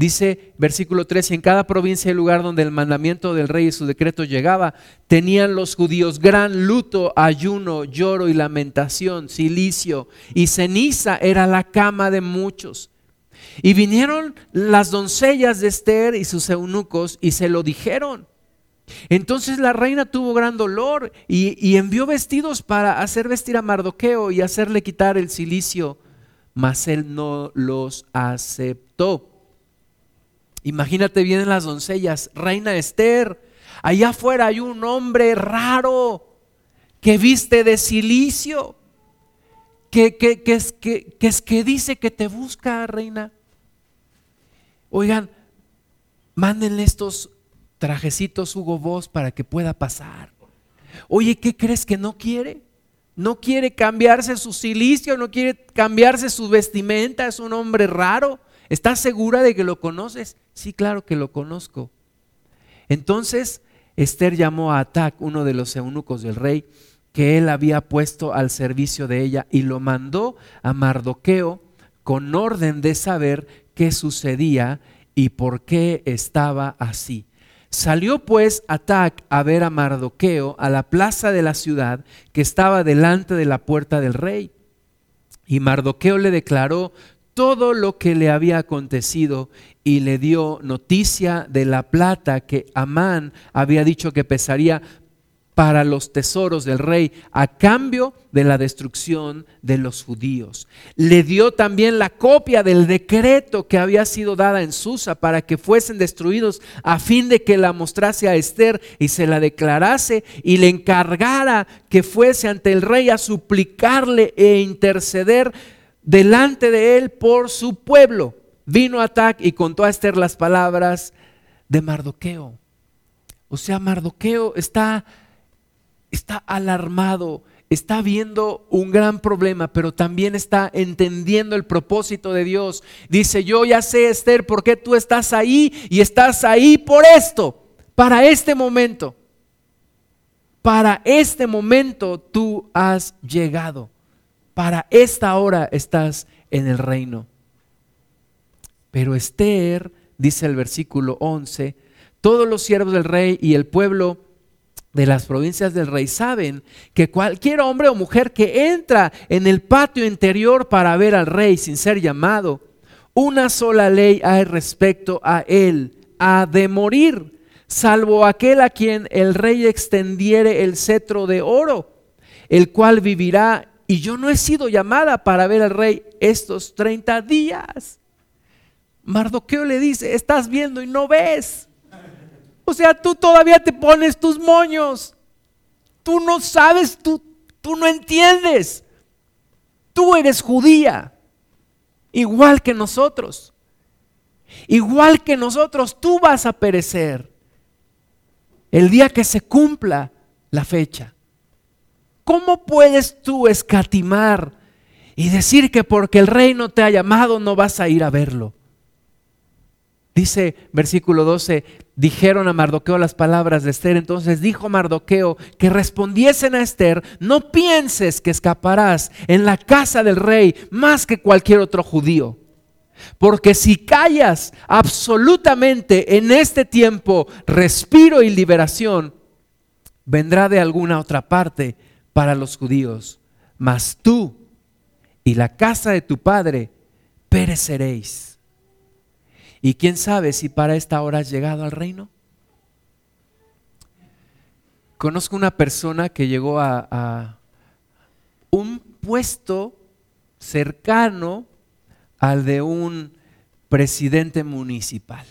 Dice versículo 3, y en cada provincia y lugar donde el mandamiento del rey y su decreto llegaba, tenían los judíos gran luto, ayuno, lloro y lamentación, silicio y ceniza era la cama de muchos. Y vinieron las doncellas de Esther y sus eunucos y se lo dijeron. Entonces la reina tuvo gran dolor y, y envió vestidos para hacer vestir a Mardoqueo y hacerle quitar el silicio, mas él no los aceptó. Imagínate bien las doncellas, reina Esther, allá afuera hay un hombre raro que viste de silicio, que, que, que, es, que, es que dice que te busca, reina. Oigan, mándenle estos trajecitos Hugo Boss para que pueda pasar. Oye, ¿qué crees que no quiere? No quiere cambiarse su silicio, no quiere cambiarse su vestimenta, es un hombre raro. ¿Estás segura de que lo conoces? Sí, claro que lo conozco. Entonces Esther llamó a Atac, uno de los eunucos del rey, que él había puesto al servicio de ella, y lo mandó a Mardoqueo con orden de saber qué sucedía y por qué estaba así. Salió pues Atac a ver a Mardoqueo a la plaza de la ciudad que estaba delante de la puerta del rey. Y Mardoqueo le declaró todo lo que le había acontecido y le dio noticia de la plata que Amán había dicho que pesaría para los tesoros del rey a cambio de la destrucción de los judíos. Le dio también la copia del decreto que había sido dada en Susa para que fuesen destruidos a fin de que la mostrase a Esther y se la declarase y le encargara que fuese ante el rey a suplicarle e interceder delante de él por su pueblo. Vino Atac y contó a Esther las palabras de Mardoqueo. O sea, Mardoqueo está, está alarmado, está viendo un gran problema, pero también está entendiendo el propósito de Dios. Dice, yo ya sé, Esther, por qué tú estás ahí y estás ahí por esto, para este momento. Para este momento tú has llegado. Para esta hora estás en el reino. Pero Esther, dice el versículo 11, todos los siervos del rey y el pueblo de las provincias del rey saben que cualquier hombre o mujer que entra en el patio interior para ver al rey sin ser llamado, una sola ley hay respecto a él, ha de morir, salvo aquel a quien el rey extendiere el cetro de oro, el cual vivirá. Y yo no he sido llamada para ver al rey estos 30 días. Mardoqueo le dice, estás viendo y no ves. O sea, tú todavía te pones tus moños. Tú no sabes, tú, tú no entiendes. Tú eres judía, igual que nosotros. Igual que nosotros, tú vas a perecer el día que se cumpla la fecha. ¿Cómo puedes tú escatimar y decir que porque el rey no te ha llamado no vas a ir a verlo? Dice versículo 12, dijeron a Mardoqueo las palabras de Esther. Entonces dijo Mardoqueo que respondiesen a Esther, no pienses que escaparás en la casa del rey más que cualquier otro judío. Porque si callas absolutamente en este tiempo, respiro y liberación, vendrá de alguna otra parte para los judíos. Mas tú y la casa de tu padre pereceréis. Y quién sabe si para esta hora has llegado al reino. Conozco una persona que llegó a, un puesto cercano al de un presidente municipal.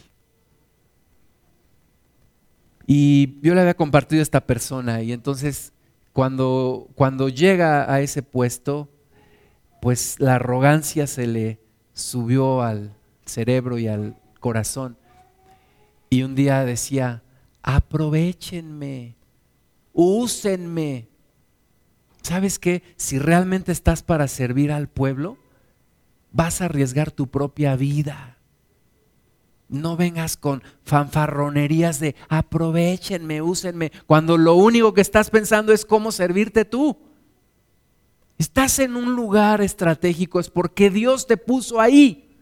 Y yo le había compartido a esta persona y entonces cuando, cuando llega a ese puesto, pues la arrogancia se le subió al cerebro y al corazón. Y un día decía, aprovechenme, úsenme. ¿Sabes qué? Si realmente estás para servir al pueblo, vas a arriesgar tu propia vida. No vengas con fanfarronerías de aprovechenme, úsenme, cuando lo único que estás pensando es cómo servirte tú. Estás en un lugar estratégico, es porque Dios te puso ahí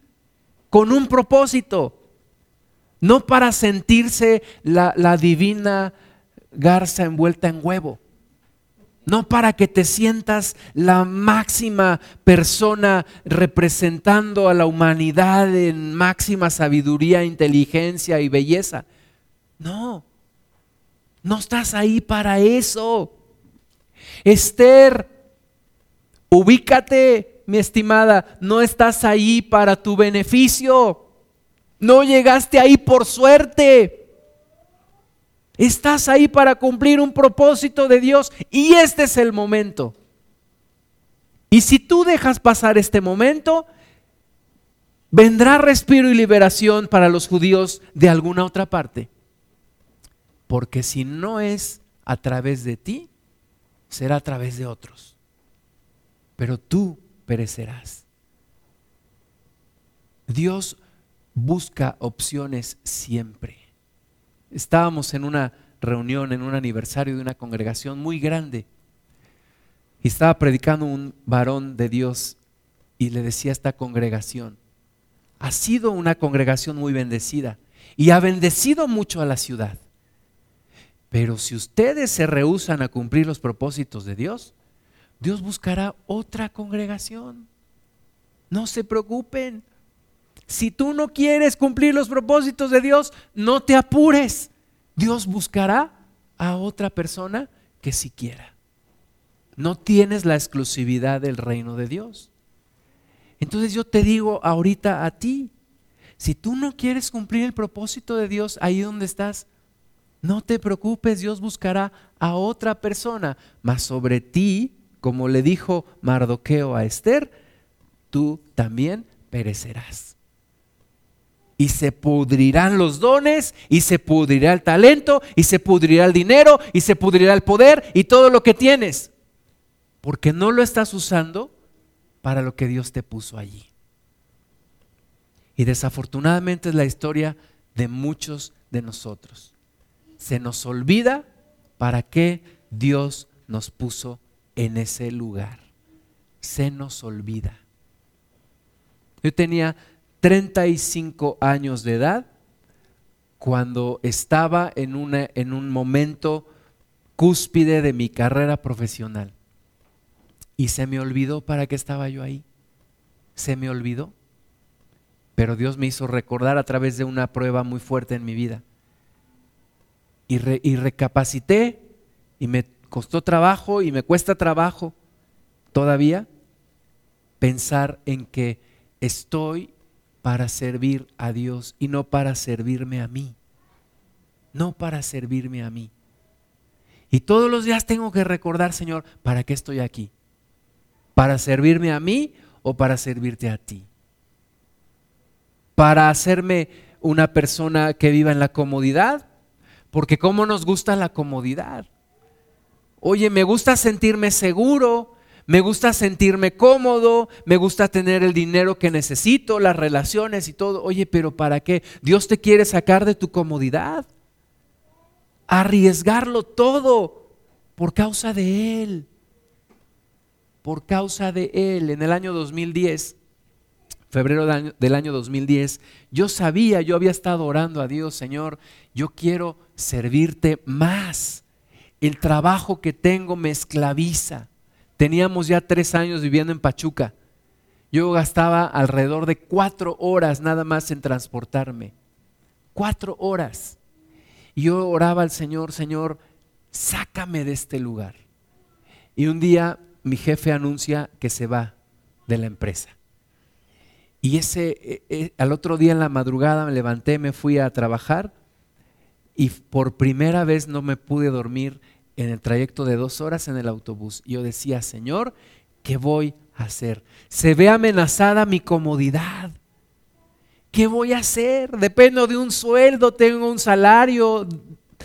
con un propósito, no para sentirse la, divina garza envuelta en huevo. No para que te sientas la máxima persona representando a la humanidad en máxima sabiduría, inteligencia y belleza. No, no estás ahí para eso. Esther, ubícate mi estimada, no estás ahí para tu beneficio. No llegaste ahí por suerte. Estás ahí para cumplir un propósito de Dios y este es el momento. Y si tú dejas pasar este momento, vendrá respiro y liberación para los judíos de alguna otra parte. Porque si no es a través de ti, será a través de otros. Pero tú perecerás. Dios busca opciones siempre. Estábamos en una reunión, en un aniversario de una congregación muy grande. Y estaba predicando un varón de Dios y le decía a esta congregación, ha sido una congregación muy bendecida y ha bendecido mucho a la ciudad. Pero si ustedes se rehusan a cumplir los propósitos de Dios, Dios buscará otra congregación. No se preocupen. Si tú no quieres cumplir los propósitos de Dios, no te apures. Dios buscará a otra persona que si quiera. No tienes la exclusividad del reino de Dios. Entonces yo te digo ahorita a ti, si tú no quieres cumplir el propósito de Dios ahí donde estás, no te preocupes, Dios buscará a otra persona, mas sobre ti como le dijo Mardoqueo a Esther, tú también perecerás. Y se pudrirán los dones, y se pudrirá el talento, y se pudrirá el dinero, y se pudrirá el poder, y todo lo que tienes. porque no lo estás usando para lo que Dios te puso allí. Y desafortunadamente es la historia de muchos de nosotros. Se nos olvida para qué Dios nos puso en ese lugar. Se nos olvida. Yo tenía 35 años de edad cuando estaba en, una, en un momento cúspide de mi carrera profesional. Y se me olvidó para qué estaba yo ahí. Se me olvidó. Pero Dios me hizo recordar a través de una prueba muy fuerte en mi vida. Y, y recapacité y me costó trabajo y me cuesta trabajo todavía pensar en que estoy para servir a Dios y no para servirme a mí. No para servirme a mí. Y todos los días tengo que recordar, Señor, ¿para qué estoy aquí? ¿Para servirme a mí o para servirte a ti? ¿Para hacerme una persona que viva en la comodidad? Porque ¿cómo nos gusta la comodidad? Oye, me gusta sentirme seguro, me gusta sentirme cómodo, me gusta tener el dinero que necesito, las relaciones y todo. Oye, pero ¿para qué? Dios te quiere sacar de tu comodidad, arriesgarlo todo por causa de Él, por causa de Él. En el año 2010, febrero del año 2010, yo sabía, yo había estado orando a Dios, Señor, yo quiero servirte más el trabajo que tengo me esclaviza. Teníamos ya tres años viviendo en Pachuca. Yo gastaba alrededor de cuatro horas nada más en transportarme. Cuatro horas. Y yo oraba al Señor, Señor, sácame de este lugar. Y un día mi jefe anuncia que se va de la empresa. Y ese, e, e, al otro día en la madrugada me levanté, me fui a trabajar y por primera vez no me pude dormir en el trayecto de dos horas en el autobús. Yo decía, Señor, ¿qué voy a hacer? Se ve amenazada mi comodidad. ¿Qué voy a hacer? Dependo de un sueldo, tengo un salario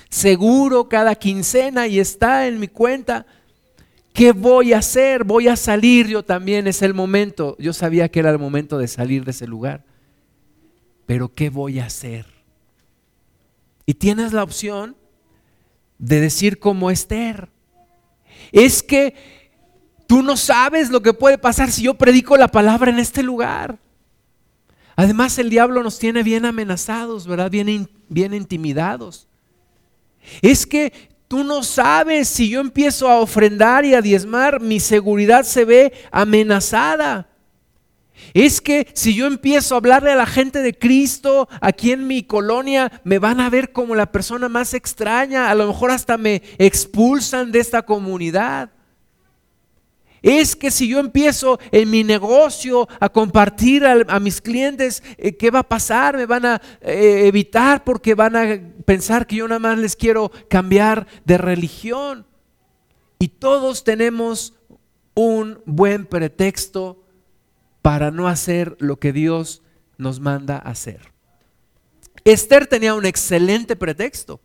seguro cada quincena y está en mi cuenta. ¿Qué voy a hacer? Voy a salir yo también, es el momento. Yo sabía que era el momento de salir de ese lugar. Pero ¿qué voy a hacer? Y tienes la opción de decir como Esther. Es que tú no sabes lo que puede pasar si yo predico la palabra en este lugar. Además el diablo nos tiene bien amenazados, ¿verdad? Bien, bien intimidados. Es que tú no sabes si yo empiezo a ofrendar y a diezmar, mi seguridad se ve amenazada. Es que si yo empiezo a hablarle a la gente de Cristo aquí en mi colonia, me van a ver como la persona más extraña, a lo mejor hasta me expulsan de esta comunidad. Es que si yo empiezo en mi negocio a compartir a, mis clientes, eh, ¿qué va a pasar? Me van a eh, evitar porque van a pensar que yo nada más les quiero cambiar de religión. Y todos tenemos un buen pretexto para no hacer lo que Dios nos manda hacer. Esther tenía un excelente pretexto.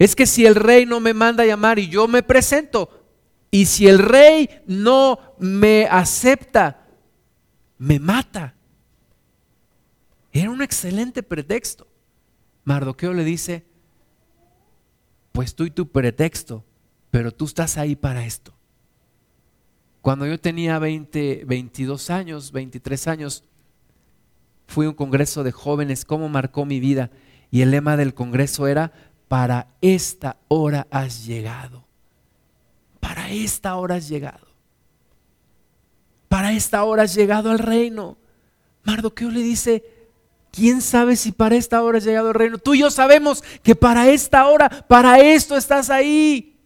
Es que si el rey no me manda llamar y yo me presento, y si el rey no me acepta, me mata. Era un excelente pretexto. Mardoqueo le dice, pues tú y tu pretexto, pero tú estás ahí para esto. Cuando yo tenía 20, 22 años, 23 años, fui a un congreso de jóvenes, cómo marcó mi vida. Y el lema del congreso era, para esta hora has llegado. Para esta hora has llegado. Para esta hora has llegado al reino. Mardoqueo le dice, ¿quién sabe si para esta hora has llegado al reino? Tú y yo sabemos que para esta hora, para esto estás ahí.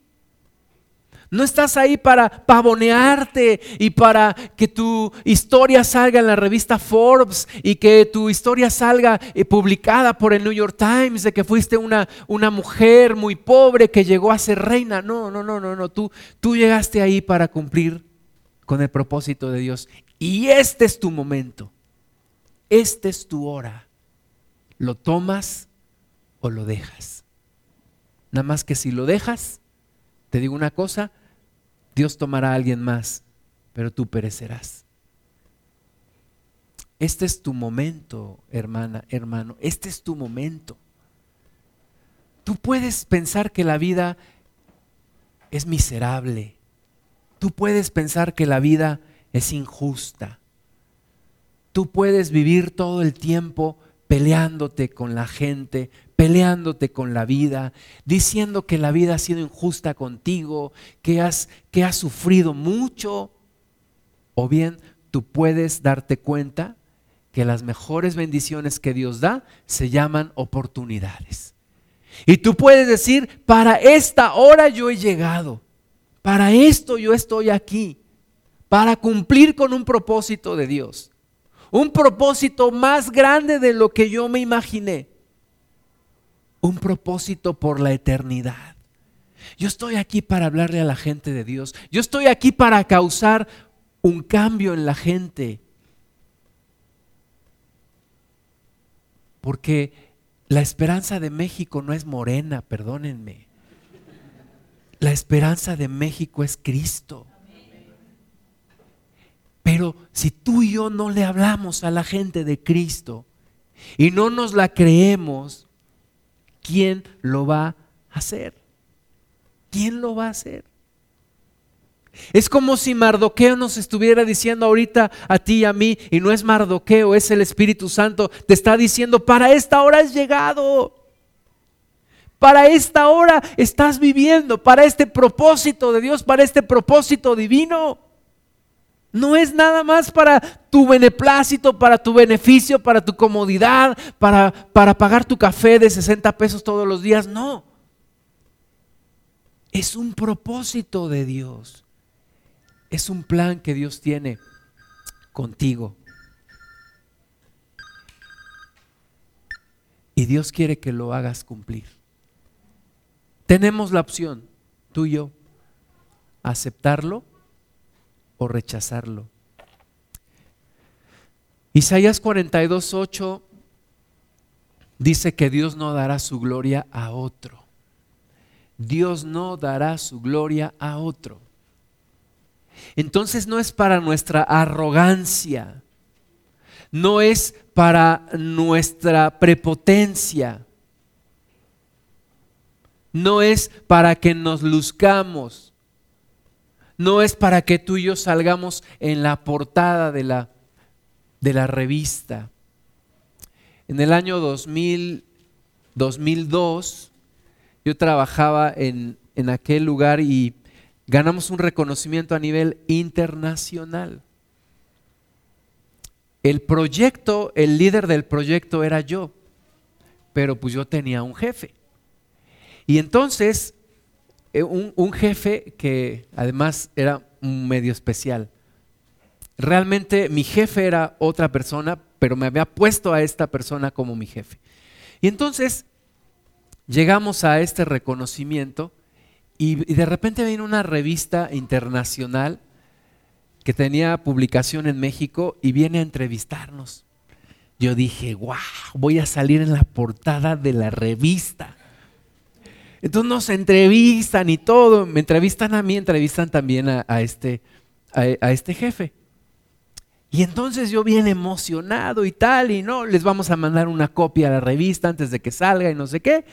No estás ahí para pavonearte y para que tu historia salga en la revista Forbes y que tu historia salga eh, publicada por el New York Times de que fuiste una, una mujer muy pobre que llegó a ser reina. No, no, no, no, no. Tú, tú llegaste ahí para cumplir con el propósito de Dios. Y este es tu momento. Esta es tu hora. ¿Lo tomas o lo dejas? Nada más que si lo dejas, te digo una cosa, Dios tomará a alguien más, pero tú perecerás. Este es tu momento, hermana, hermano, este es tu momento. Tú puedes pensar que la vida es miserable. Tú puedes pensar que la vida es injusta. Tú puedes vivir todo el tiempo peleándote con la gente, peleándote con la vida, diciendo que la vida ha sido injusta contigo, que has, que has sufrido mucho. O bien tú puedes darte cuenta que las mejores bendiciones que Dios da se llaman oportunidades. Y tú puedes decir, para esta hora yo he llegado, para esto yo estoy aquí, para cumplir con un propósito de Dios, un propósito más grande de lo que yo me imaginé un propósito por la eternidad. Yo estoy aquí para hablarle a la gente de Dios. Yo estoy aquí para causar un cambio en la gente. Porque la esperanza de México no es morena, perdónenme. La esperanza de México es Cristo. Pero si tú y yo no le hablamos a la gente de Cristo y no nos la creemos, ¿quién lo va a hacer? ¿Quién lo va a hacer? Es como si Mardoqueo nos estuviera diciendo ahorita a ti y a mí, y no es Mardoqueo, es el Espíritu Santo, te está diciendo, para esta hora has llegado. Para esta hora estás viviendo, para este propósito de Dios, para este propósito divino. No es nada más para tu beneplácito, para tu beneficio, para tu comodidad, para, para pagar tu café de 60 pesos todos los días. No. Es un propósito de Dios. Es un plan que Dios tiene contigo. Y Dios quiere que lo hagas cumplir. Tenemos la opción, tú y yo, aceptarlo rechazarlo. Isaías 42, 8 dice que Dios no dará su gloria a otro. Dios no dará su gloria a otro. Entonces no es para nuestra arrogancia, no es para nuestra prepotencia, no es para que nos luzcamos, no es para que tú y yo salgamos en la portada de la, de la revista. En el año 2000, 2002, yo trabajaba en, en aquel lugar y ganamos un reconocimiento a nivel internacional. El proyecto, el líder del proyecto era yo, pero pues yo tenía un jefe. Y entonces eh, un, jefe que además era un medio especial. Realmente mi jefe era otra persona, pero me había puesto a esta persona como mi jefe. Y entonces llegamos a este reconocimiento y, y de repente viene una revista internacional que tenía publicación en México y viene a entrevistarnos. Yo dije, wow, voy a salir en la portada de la revista. Entonces nos entrevistan y todo, me entrevistan a mí, entrevistan también a, este, a, este jefe. Y entonces yo bien emocionado y tal, y no, les vamos a mandar una copia a la revista antes de que salga y no sé qué.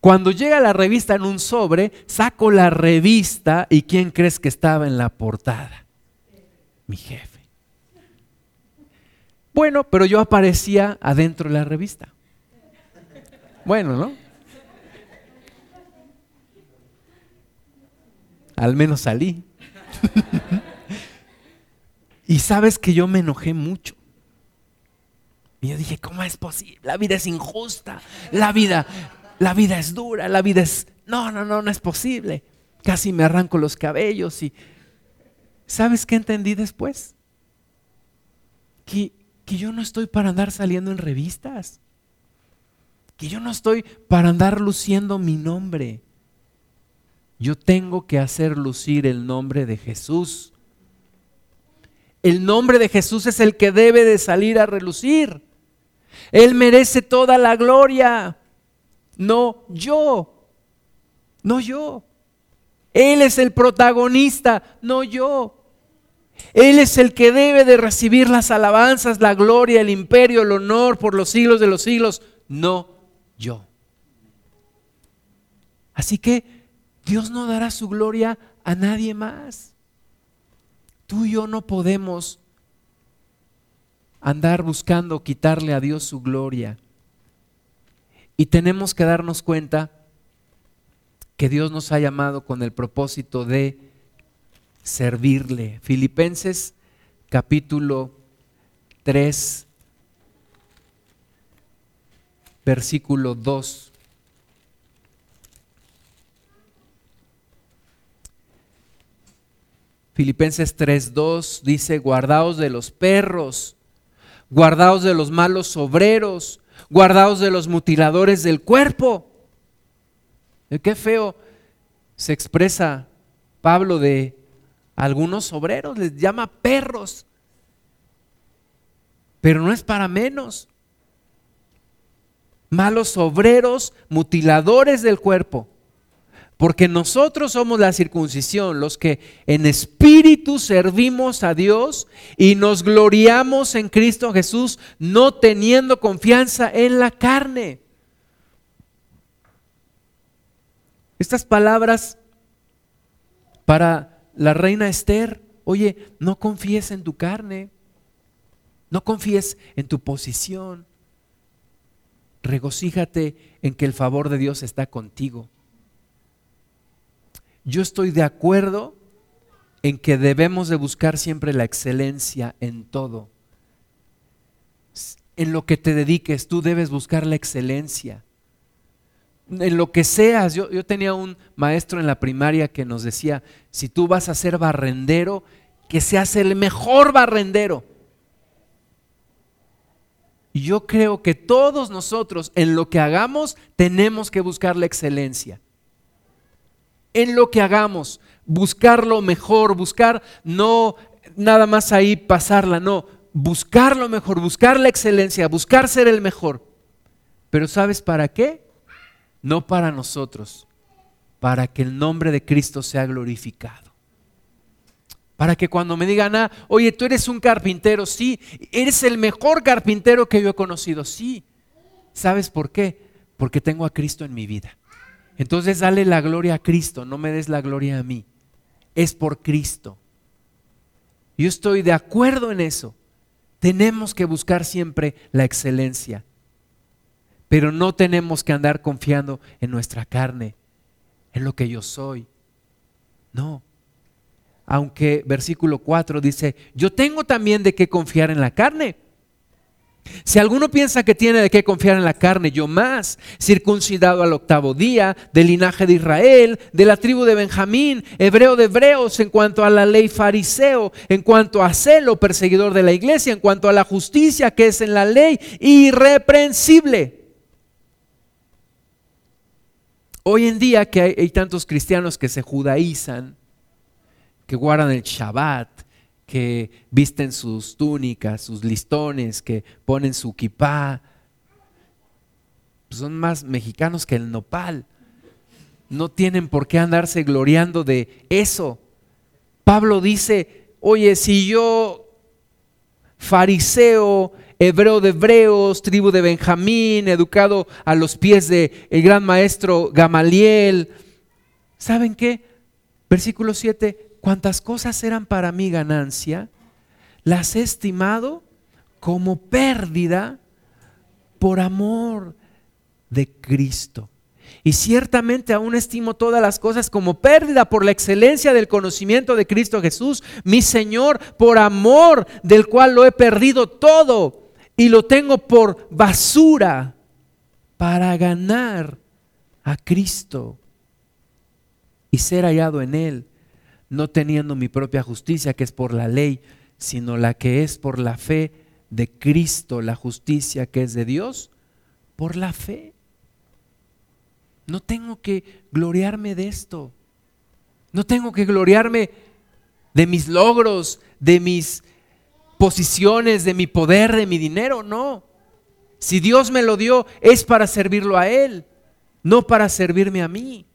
Cuando llega la revista en un sobre, saco la revista y ¿quién crees que estaba en la portada? Mi jefe. Bueno, pero yo aparecía adentro de la revista. Bueno, ¿no? Al menos salí. y sabes que yo me enojé mucho. Y yo dije, ¿cómo es posible? La vida es injusta. La vida, la vida es dura. La vida es... No, no, no, no es posible. Casi me arranco los cabellos y... ¿Sabes qué entendí después? Que, que yo no estoy para andar saliendo en revistas. Que yo no estoy para andar luciendo mi nombre. Yo tengo que hacer lucir el nombre de Jesús. El nombre de Jesús es el que debe de salir a relucir. Él merece toda la gloria, no yo, no yo. Él es el protagonista, no yo. Él es el que debe de recibir las alabanzas, la gloria, el imperio, el honor por los siglos de los siglos, no yo. Así que Dios no dará su gloria a nadie más. Tú y yo no podemos andar buscando quitarle a Dios su gloria. Y tenemos que darnos cuenta que Dios nos ha llamado con el propósito de servirle. Filipenses capítulo 3, versículo 2. Filipenses 2 dice, guardaos de los perros, guardaos de los malos obreros, guardaos de los mutiladores del cuerpo. Qué feo se expresa Pablo de algunos obreros, les llama perros. Pero no es para menos. Malos obreros, mutiladores del cuerpo. Porque nosotros somos la circuncisión, los que en espíritu servimos a Dios y nos gloriamos en Cristo Jesús, no teniendo confianza en la carne. Estas palabras para la reina Esther, oye, no confíes en tu carne, no confíes en tu posición, regocíjate en que el favor de Dios está contigo yo estoy de acuerdo en que debemos de buscar siempre la excelencia en todo. En lo que te dediques, tú debes buscar la excelencia. En lo que seas, yo, yo tenía un maestro en la primaria que nos decía, si tú vas a ser barrendero, que seas el mejor barrendero. Y yo creo que todos nosotros en lo que hagamos tenemos que buscar la excelencia en lo que hagamos, buscar lo mejor, buscar no nada más ahí pasarla, no, buscar lo mejor, buscar la excelencia, buscar ser el mejor. Pero ¿sabes para qué? No para nosotros, para que el nombre de Cristo sea glorificado. Para que cuando me digan, ah, oye, tú eres un carpintero, sí, eres el mejor carpintero que yo he conocido, sí. ¿Sabes por qué? Porque tengo a Cristo en mi vida. Entonces dale la gloria a Cristo, no me des la gloria a mí. Es por Cristo. Yo estoy de acuerdo en eso. Tenemos que buscar siempre la excelencia, pero no tenemos que andar confiando en nuestra carne, en lo que yo soy. No. Aunque versículo 4 dice, yo tengo también de qué confiar en la carne si alguno piensa que tiene de qué confiar en la carne, yo más, circuncidado al octavo día, del linaje de Israel, de la tribu de Benjamín, hebreo de hebreos, en cuanto a la ley fariseo, en cuanto a celo, perseguidor de la iglesia, en cuanto a la justicia que es en la ley, irreprensible. Hoy en día que hay, hay tantos cristianos que se judaizan, que guardan el Shabbat, que visten sus túnicas, sus listones, que ponen su kipá. Son más mexicanos que el nopal. No tienen por qué andarse gloriando de eso. Pablo dice, oye, si yo, fariseo, hebreo de hebreos, tribu de Benjamín, educado a los pies del el gran maestro Gamaliel, ¿saben qué? Versículo 7, cuantas cosas eran para mí ganancia, las he estimado como pérdida por amor de Cristo. Y ciertamente aún estimo todas las cosas como pérdida por la excelencia del conocimiento de Cristo Jesús, mi Señor, por amor del cual lo he perdido todo y lo tengo por basura para ganar a Cristo y ser hallado en Él no teniendo mi propia justicia, que es por la ley, sino la que es por la fe de Cristo, la justicia que es de Dios, por la fe. No tengo que gloriarme de esto. No tengo que gloriarme de mis logros, de mis posiciones, de mi poder, de mi dinero. No. Si Dios me lo dio, es para servirlo a Él, no para servirme a mí.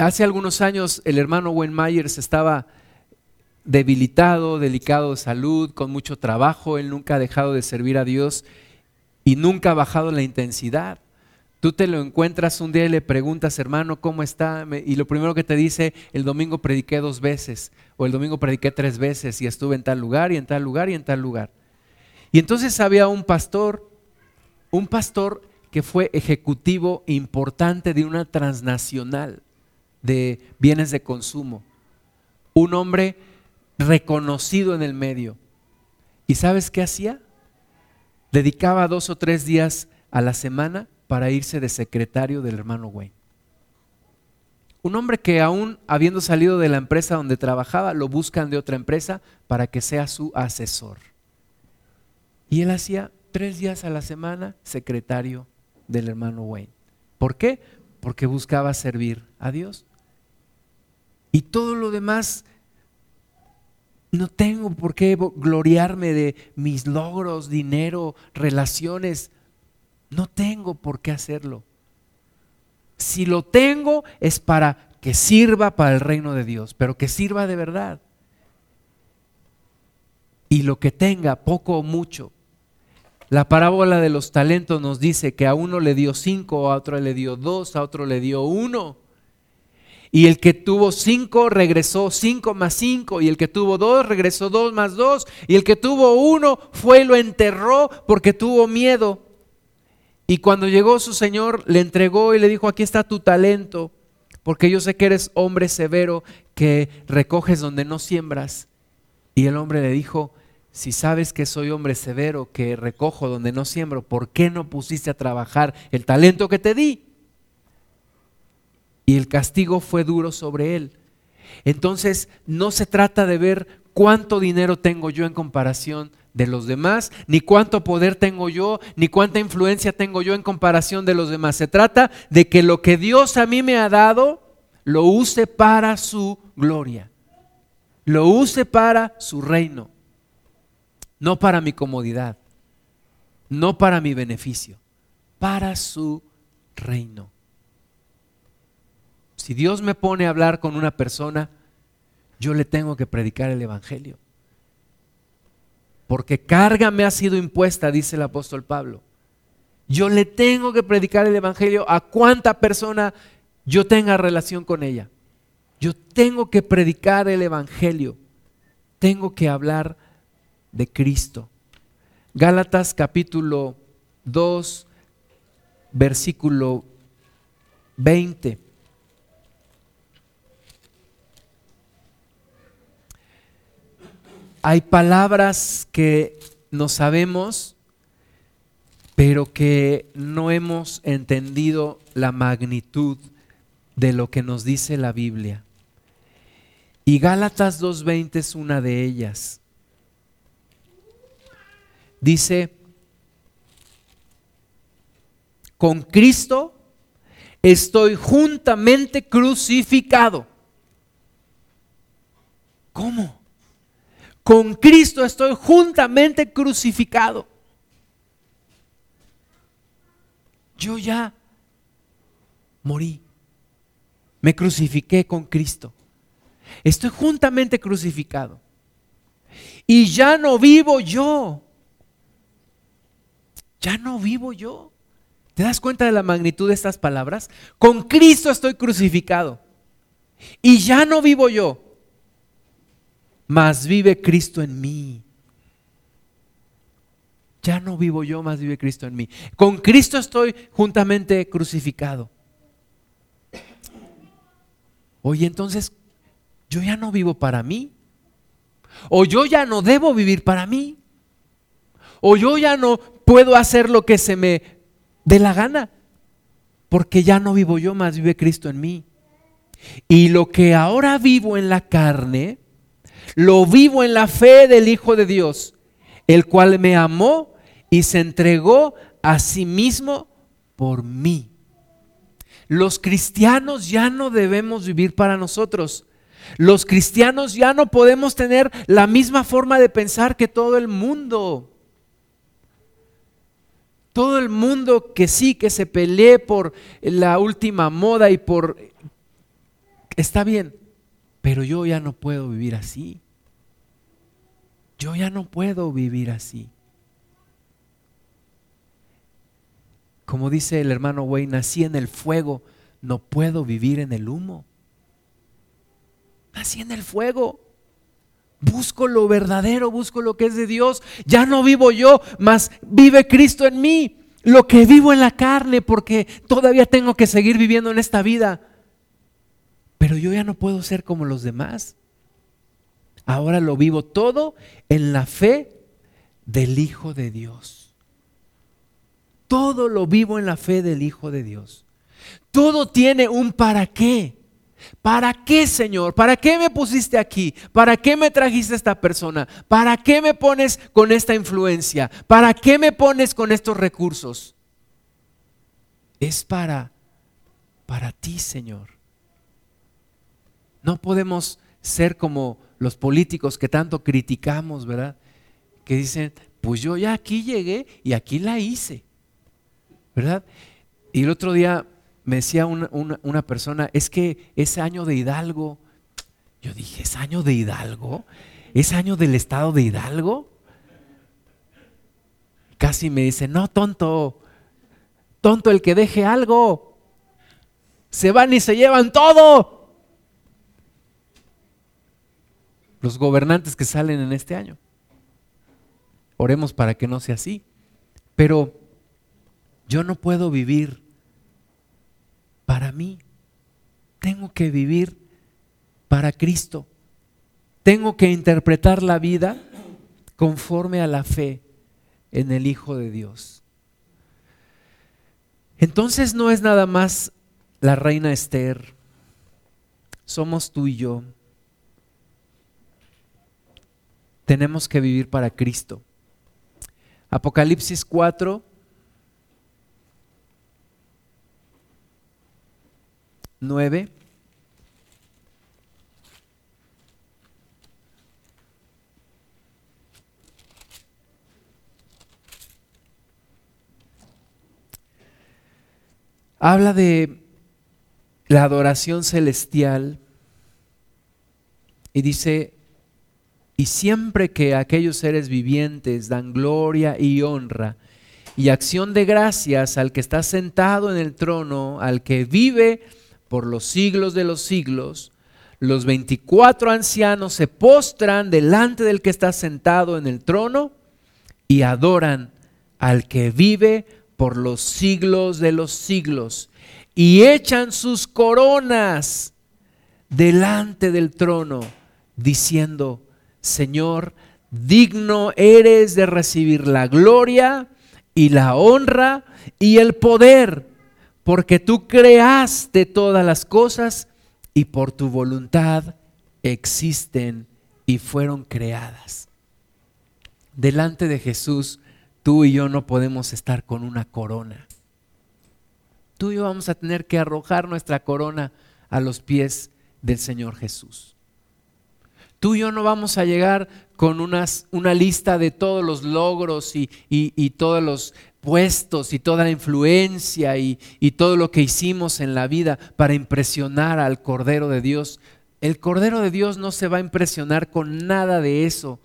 Hace algunos años el hermano Wayne Myers estaba debilitado, delicado de salud, con mucho trabajo, él nunca ha dejado de servir a Dios y nunca ha bajado la intensidad. Tú te lo encuentras un día y le preguntas, hermano, ¿cómo está? Y lo primero que te dice, el domingo prediqué dos veces, o el domingo prediqué tres veces, y estuve en tal lugar, y en tal lugar, y en tal lugar. Y entonces había un pastor, un pastor que fue ejecutivo importante de una transnacional de bienes de consumo. Un hombre reconocido en el medio. ¿Y sabes qué hacía? Dedicaba dos o tres días a la semana para irse de secretario del hermano Wayne. Un hombre que aún habiendo salido de la empresa donde trabajaba, lo buscan de otra empresa para que sea su asesor. Y él hacía tres días a la semana secretario del hermano Wayne. ¿Por qué? Porque buscaba servir a Dios. Y todo lo demás, no tengo por qué gloriarme de mis logros, dinero, relaciones. No tengo por qué hacerlo. Si lo tengo es para que sirva para el reino de Dios, pero que sirva de verdad. Y lo que tenga, poco o mucho. La parábola de los talentos nos dice que a uno le dio cinco, a otro le dio dos, a otro le dio uno. Y el que tuvo cinco regresó cinco más cinco. Y el que tuvo dos regresó dos más dos. Y el que tuvo uno fue y lo enterró porque tuvo miedo. Y cuando llegó su señor, le entregó y le dijo, aquí está tu talento, porque yo sé que eres hombre severo, que recoges donde no siembras. Y el hombre le dijo, si sabes que soy hombre severo, que recojo donde no siembro, ¿por qué no pusiste a trabajar el talento que te di? Y el castigo fue duro sobre él. Entonces, no se trata de ver cuánto dinero tengo yo en comparación de los demás, ni cuánto poder tengo yo, ni cuánta influencia tengo yo en comparación de los demás. Se trata de que lo que Dios a mí me ha dado, lo use para su gloria, lo use para su reino, no para mi comodidad, no para mi beneficio, para su reino. Si Dios me pone a hablar con una persona, yo le tengo que predicar el Evangelio porque carga me ha sido impuesta, dice el apóstol Pablo. Yo le tengo que predicar el Evangelio a cuánta persona yo tenga relación con ella. Yo tengo que predicar el Evangelio. Tengo que hablar de Cristo. Gálatas capítulo 2, versículo 20. Hay palabras que no sabemos, pero que no hemos entendido la magnitud de lo que nos dice la Biblia. Y Gálatas 2.20 es una de ellas. Dice, con Cristo estoy juntamente crucificado. ¿Cómo? Con Cristo estoy juntamente crucificado. Yo ya morí. Me crucifiqué con Cristo. Estoy juntamente crucificado. Y ya no vivo yo. Ya no vivo yo. ¿Te das cuenta de la magnitud de estas palabras? Con Cristo estoy crucificado. Y ya no vivo yo mas vive Cristo en mí. Ya no vivo yo, más vive Cristo en mí. Con Cristo estoy juntamente crucificado. Oye, entonces, yo ya no vivo para mí. O yo ya no debo vivir para mí. O yo ya no puedo hacer lo que se me dé la gana. Porque ya no vivo yo, más vive Cristo en mí. Y lo que ahora vivo en la carne, lo vivo en la fe del Hijo de Dios, el cual me amó y se entregó a sí mismo por mí. Los cristianos ya no debemos vivir para nosotros. Los cristianos ya no podemos tener la misma forma de pensar que todo el mundo. Todo el mundo que sí, que se pelee por la última moda y por está bien, pero yo ya no puedo vivir así. Yo ya no puedo vivir así. Como dice el hermano Wayne, nací en el fuego, no puedo vivir en el humo. Nací en el fuego. Busco lo verdadero, busco lo que es de Dios. Ya no vivo yo, mas vive Cristo en mí. Lo que vivo en la carne, porque todavía tengo que seguir viviendo en esta vida. Pero yo ya no puedo ser como los demás. Ahora lo vivo todo en la fe del Hijo de Dios. Todo lo vivo en la fe del Hijo de Dios. Todo tiene un para qué. ¿Para qué, Señor? ¿Para qué me pusiste aquí? ¿Para qué me trajiste esta persona? ¿Para qué me pones con esta influencia? ¿Para qué me pones con estos recursos? Es para para ti, Señor. No podemos ser como los políticos que tanto criticamos, ¿verdad? Que dicen, pues yo ya aquí llegué y aquí la hice, ¿verdad? Y el otro día me decía una, persona, es que es año de Hidalgo. Yo dije, ¿es año de Hidalgo? ¿Es año del estado de Hidalgo? Casi me dice, no, tonto, tonto el que deje algo. Se van y se llevan todo. Los gobernantes que salen en este año. Oremos para que no sea así. Pero yo no puedo vivir para mí. Tengo que vivir para Cristo. Tengo que interpretar la vida conforme a la fe en el Hijo de Dios. Entonces no es nada más la reina Esther, somos tú y yo. Tenemos que vivir para Cristo. Apocalipsis 4, 9. Habla de la adoración celestial y dice, y siempre que aquellos seres vivientes dan gloria y honra y acción de gracias al que está sentado en el trono, al que vive por los siglos de los siglos, los 24 ancianos se postran delante del que está sentado en el trono y adoran al que vive por los siglos de los siglos y echan sus coronas delante del trono diciendo, Señor, digno eres de recibir la gloria y la honra y el poder porque tú creaste todas las cosas y por tu voluntad existen y fueron creadas. Delante de Jesús, tú y yo no podemos estar con una corona. Tú y yo vamos a tener que arrojar nuestra corona a los pies del Señor Jesús. Tú y yo no vamos a llegar con una lista de todos los logros y, todos los puestos y toda la influencia y, todo lo que hicimos en la vida para impresionar al Cordero de Dios. El Cordero de Dios no se va a impresionar con nada de eso,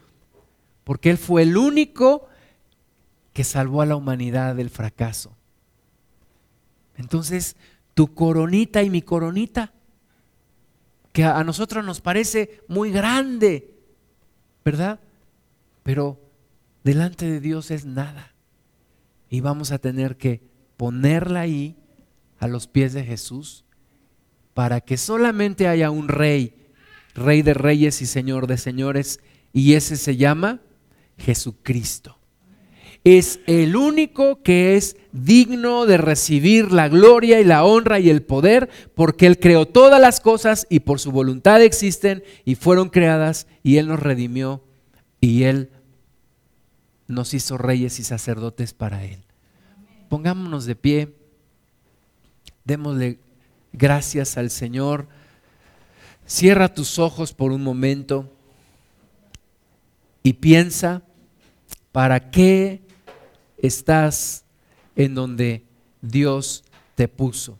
porque Él fue el único que salvó a la humanidad del fracaso. Entonces, tu coronita y mi coronita, que a nosotros nos parece muy grande, ¿verdad? Pero delante de Dios es nada y vamos a tener que ponerla ahí a los pies de Jesús para que solamente haya un rey, rey de reyes y señor de señores, y ese se llama Jesucristo. Es el único que es digno de recibir la gloria y la honra y el poder porque Él creó todas las cosas y por su voluntad existen y fueron creadas y Él nos redimió y Él nos hizo reyes y sacerdotes para Él. Pongámonos de pie, démosle gracias al Señor. Cierra tus ojos por un momento y piensa, ¿para qué estás en donde Dios te puso?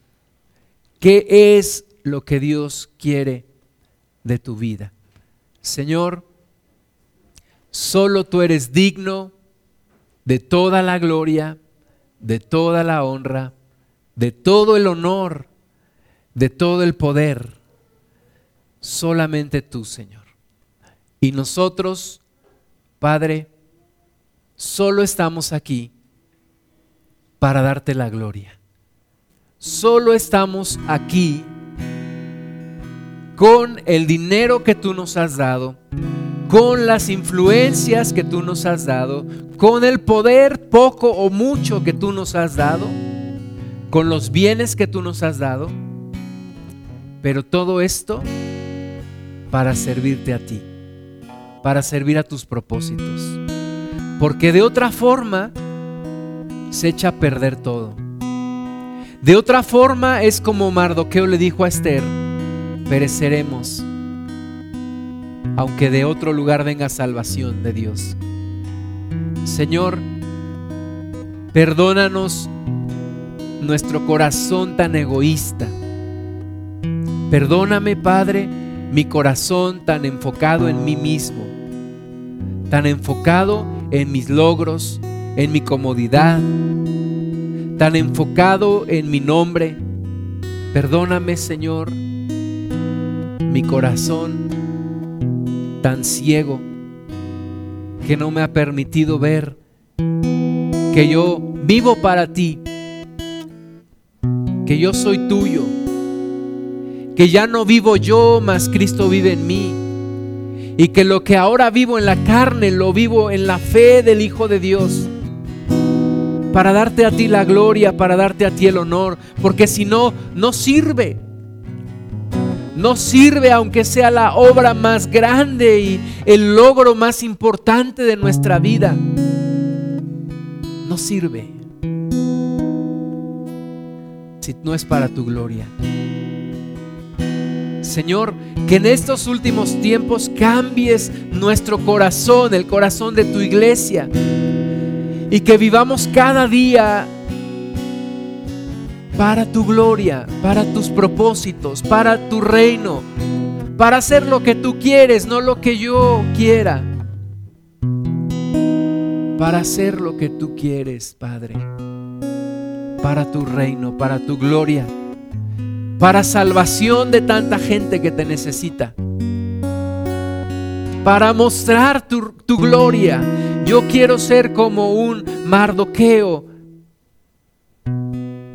¿Qué es lo que Dios quiere de tu vida. Señor, solo tú eres digno de toda la gloria, de toda la honra, de todo el honor, de todo el poder. Solamente tú, Señor. Y nosotros, Padre, solo estamos aquí para darte la gloria. Solo estamos aquí con el dinero que tú nos has dado, con las influencias que tú nos has dado, con el poder poco o mucho que tú nos has dado, con los bienes que tú nos has dado, pero todo esto para servirte a ti, para servir a tus propósitos. Porque de otra forma se echa a perder todo. De otra forma es como Mardoqueo le dijo a Esther, pereceremos, aunque de otro lugar venga salvación de Dios. Señor, perdónanos nuestro corazón tan egoísta. Perdóname, Padre, mi corazón tan enfocado en mí mismo, tan enfocado en mis logros, en mi comodidad, tan enfocado en mi nombre. Perdóname, Señor, mi corazón tan ciego que no me ha permitido ver que yo vivo para ti, que yo soy tuyo, que ya no vivo yo, mas Cristo vive en mí, y que lo que ahora vivo en la carne lo vivo en la fe del Hijo de Dios, para darte a ti la gloria, para darte a ti el honor, porque si no, no sirve. No sirve aunque sea la obra más grande y el logro más importante de nuestra vida. No sirve si no es para tu gloria. Señor, que en estos últimos tiempos cambies nuestro corazón, el corazón de tu iglesia, y que vivamos cada día para tu gloria, para tus propósitos, para tu reino, para hacer lo que tú quieres, no lo que yo quiera. Para hacer lo que tú quieres, Padre. Para tu reino, para tu gloria, para salvación de tanta gente que te necesita. Para mostrar tu, gloria. Yo quiero ser como un Mardoqueo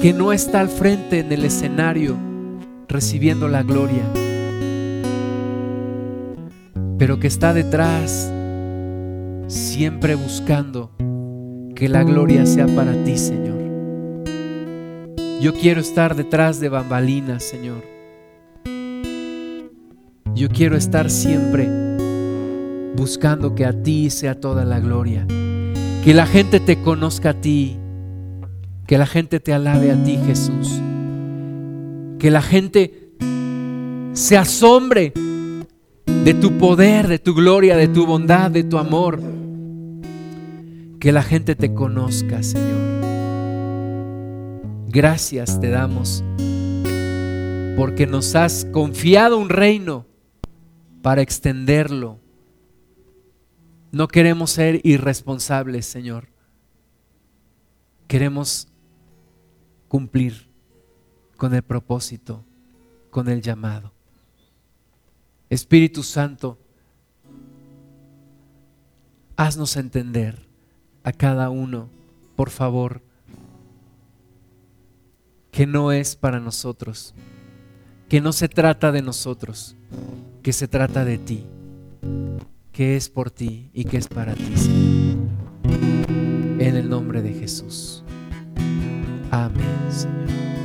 que no está al frente en el escenario recibiendo la gloria, pero que está detrás siempre buscando que la gloria sea para ti, Señor. Yo quiero estar detrás de bambalinas, Señor. Yo quiero estar siempre buscando que a ti sea toda la gloria. Que la gente te conozca a ti que la gente te alabe a ti, Jesús. Que la gente se asombre de tu poder, de tu gloria, de tu bondad, de tu amor. Que la gente te conozca, Señor. Gracias te damos porque nos has confiado un reino para extenderlo. No queremos ser irresponsables, Señor. Queremos cumplir con el propósito, con el llamado. Espíritu Santo, haznos entender a cada uno, por favor, que no es para nosotros, que no se trata de nosotros, que se trata de ti, que es por ti y que es para ti, Señor. En el nombre de Jesús. Amén, Señor.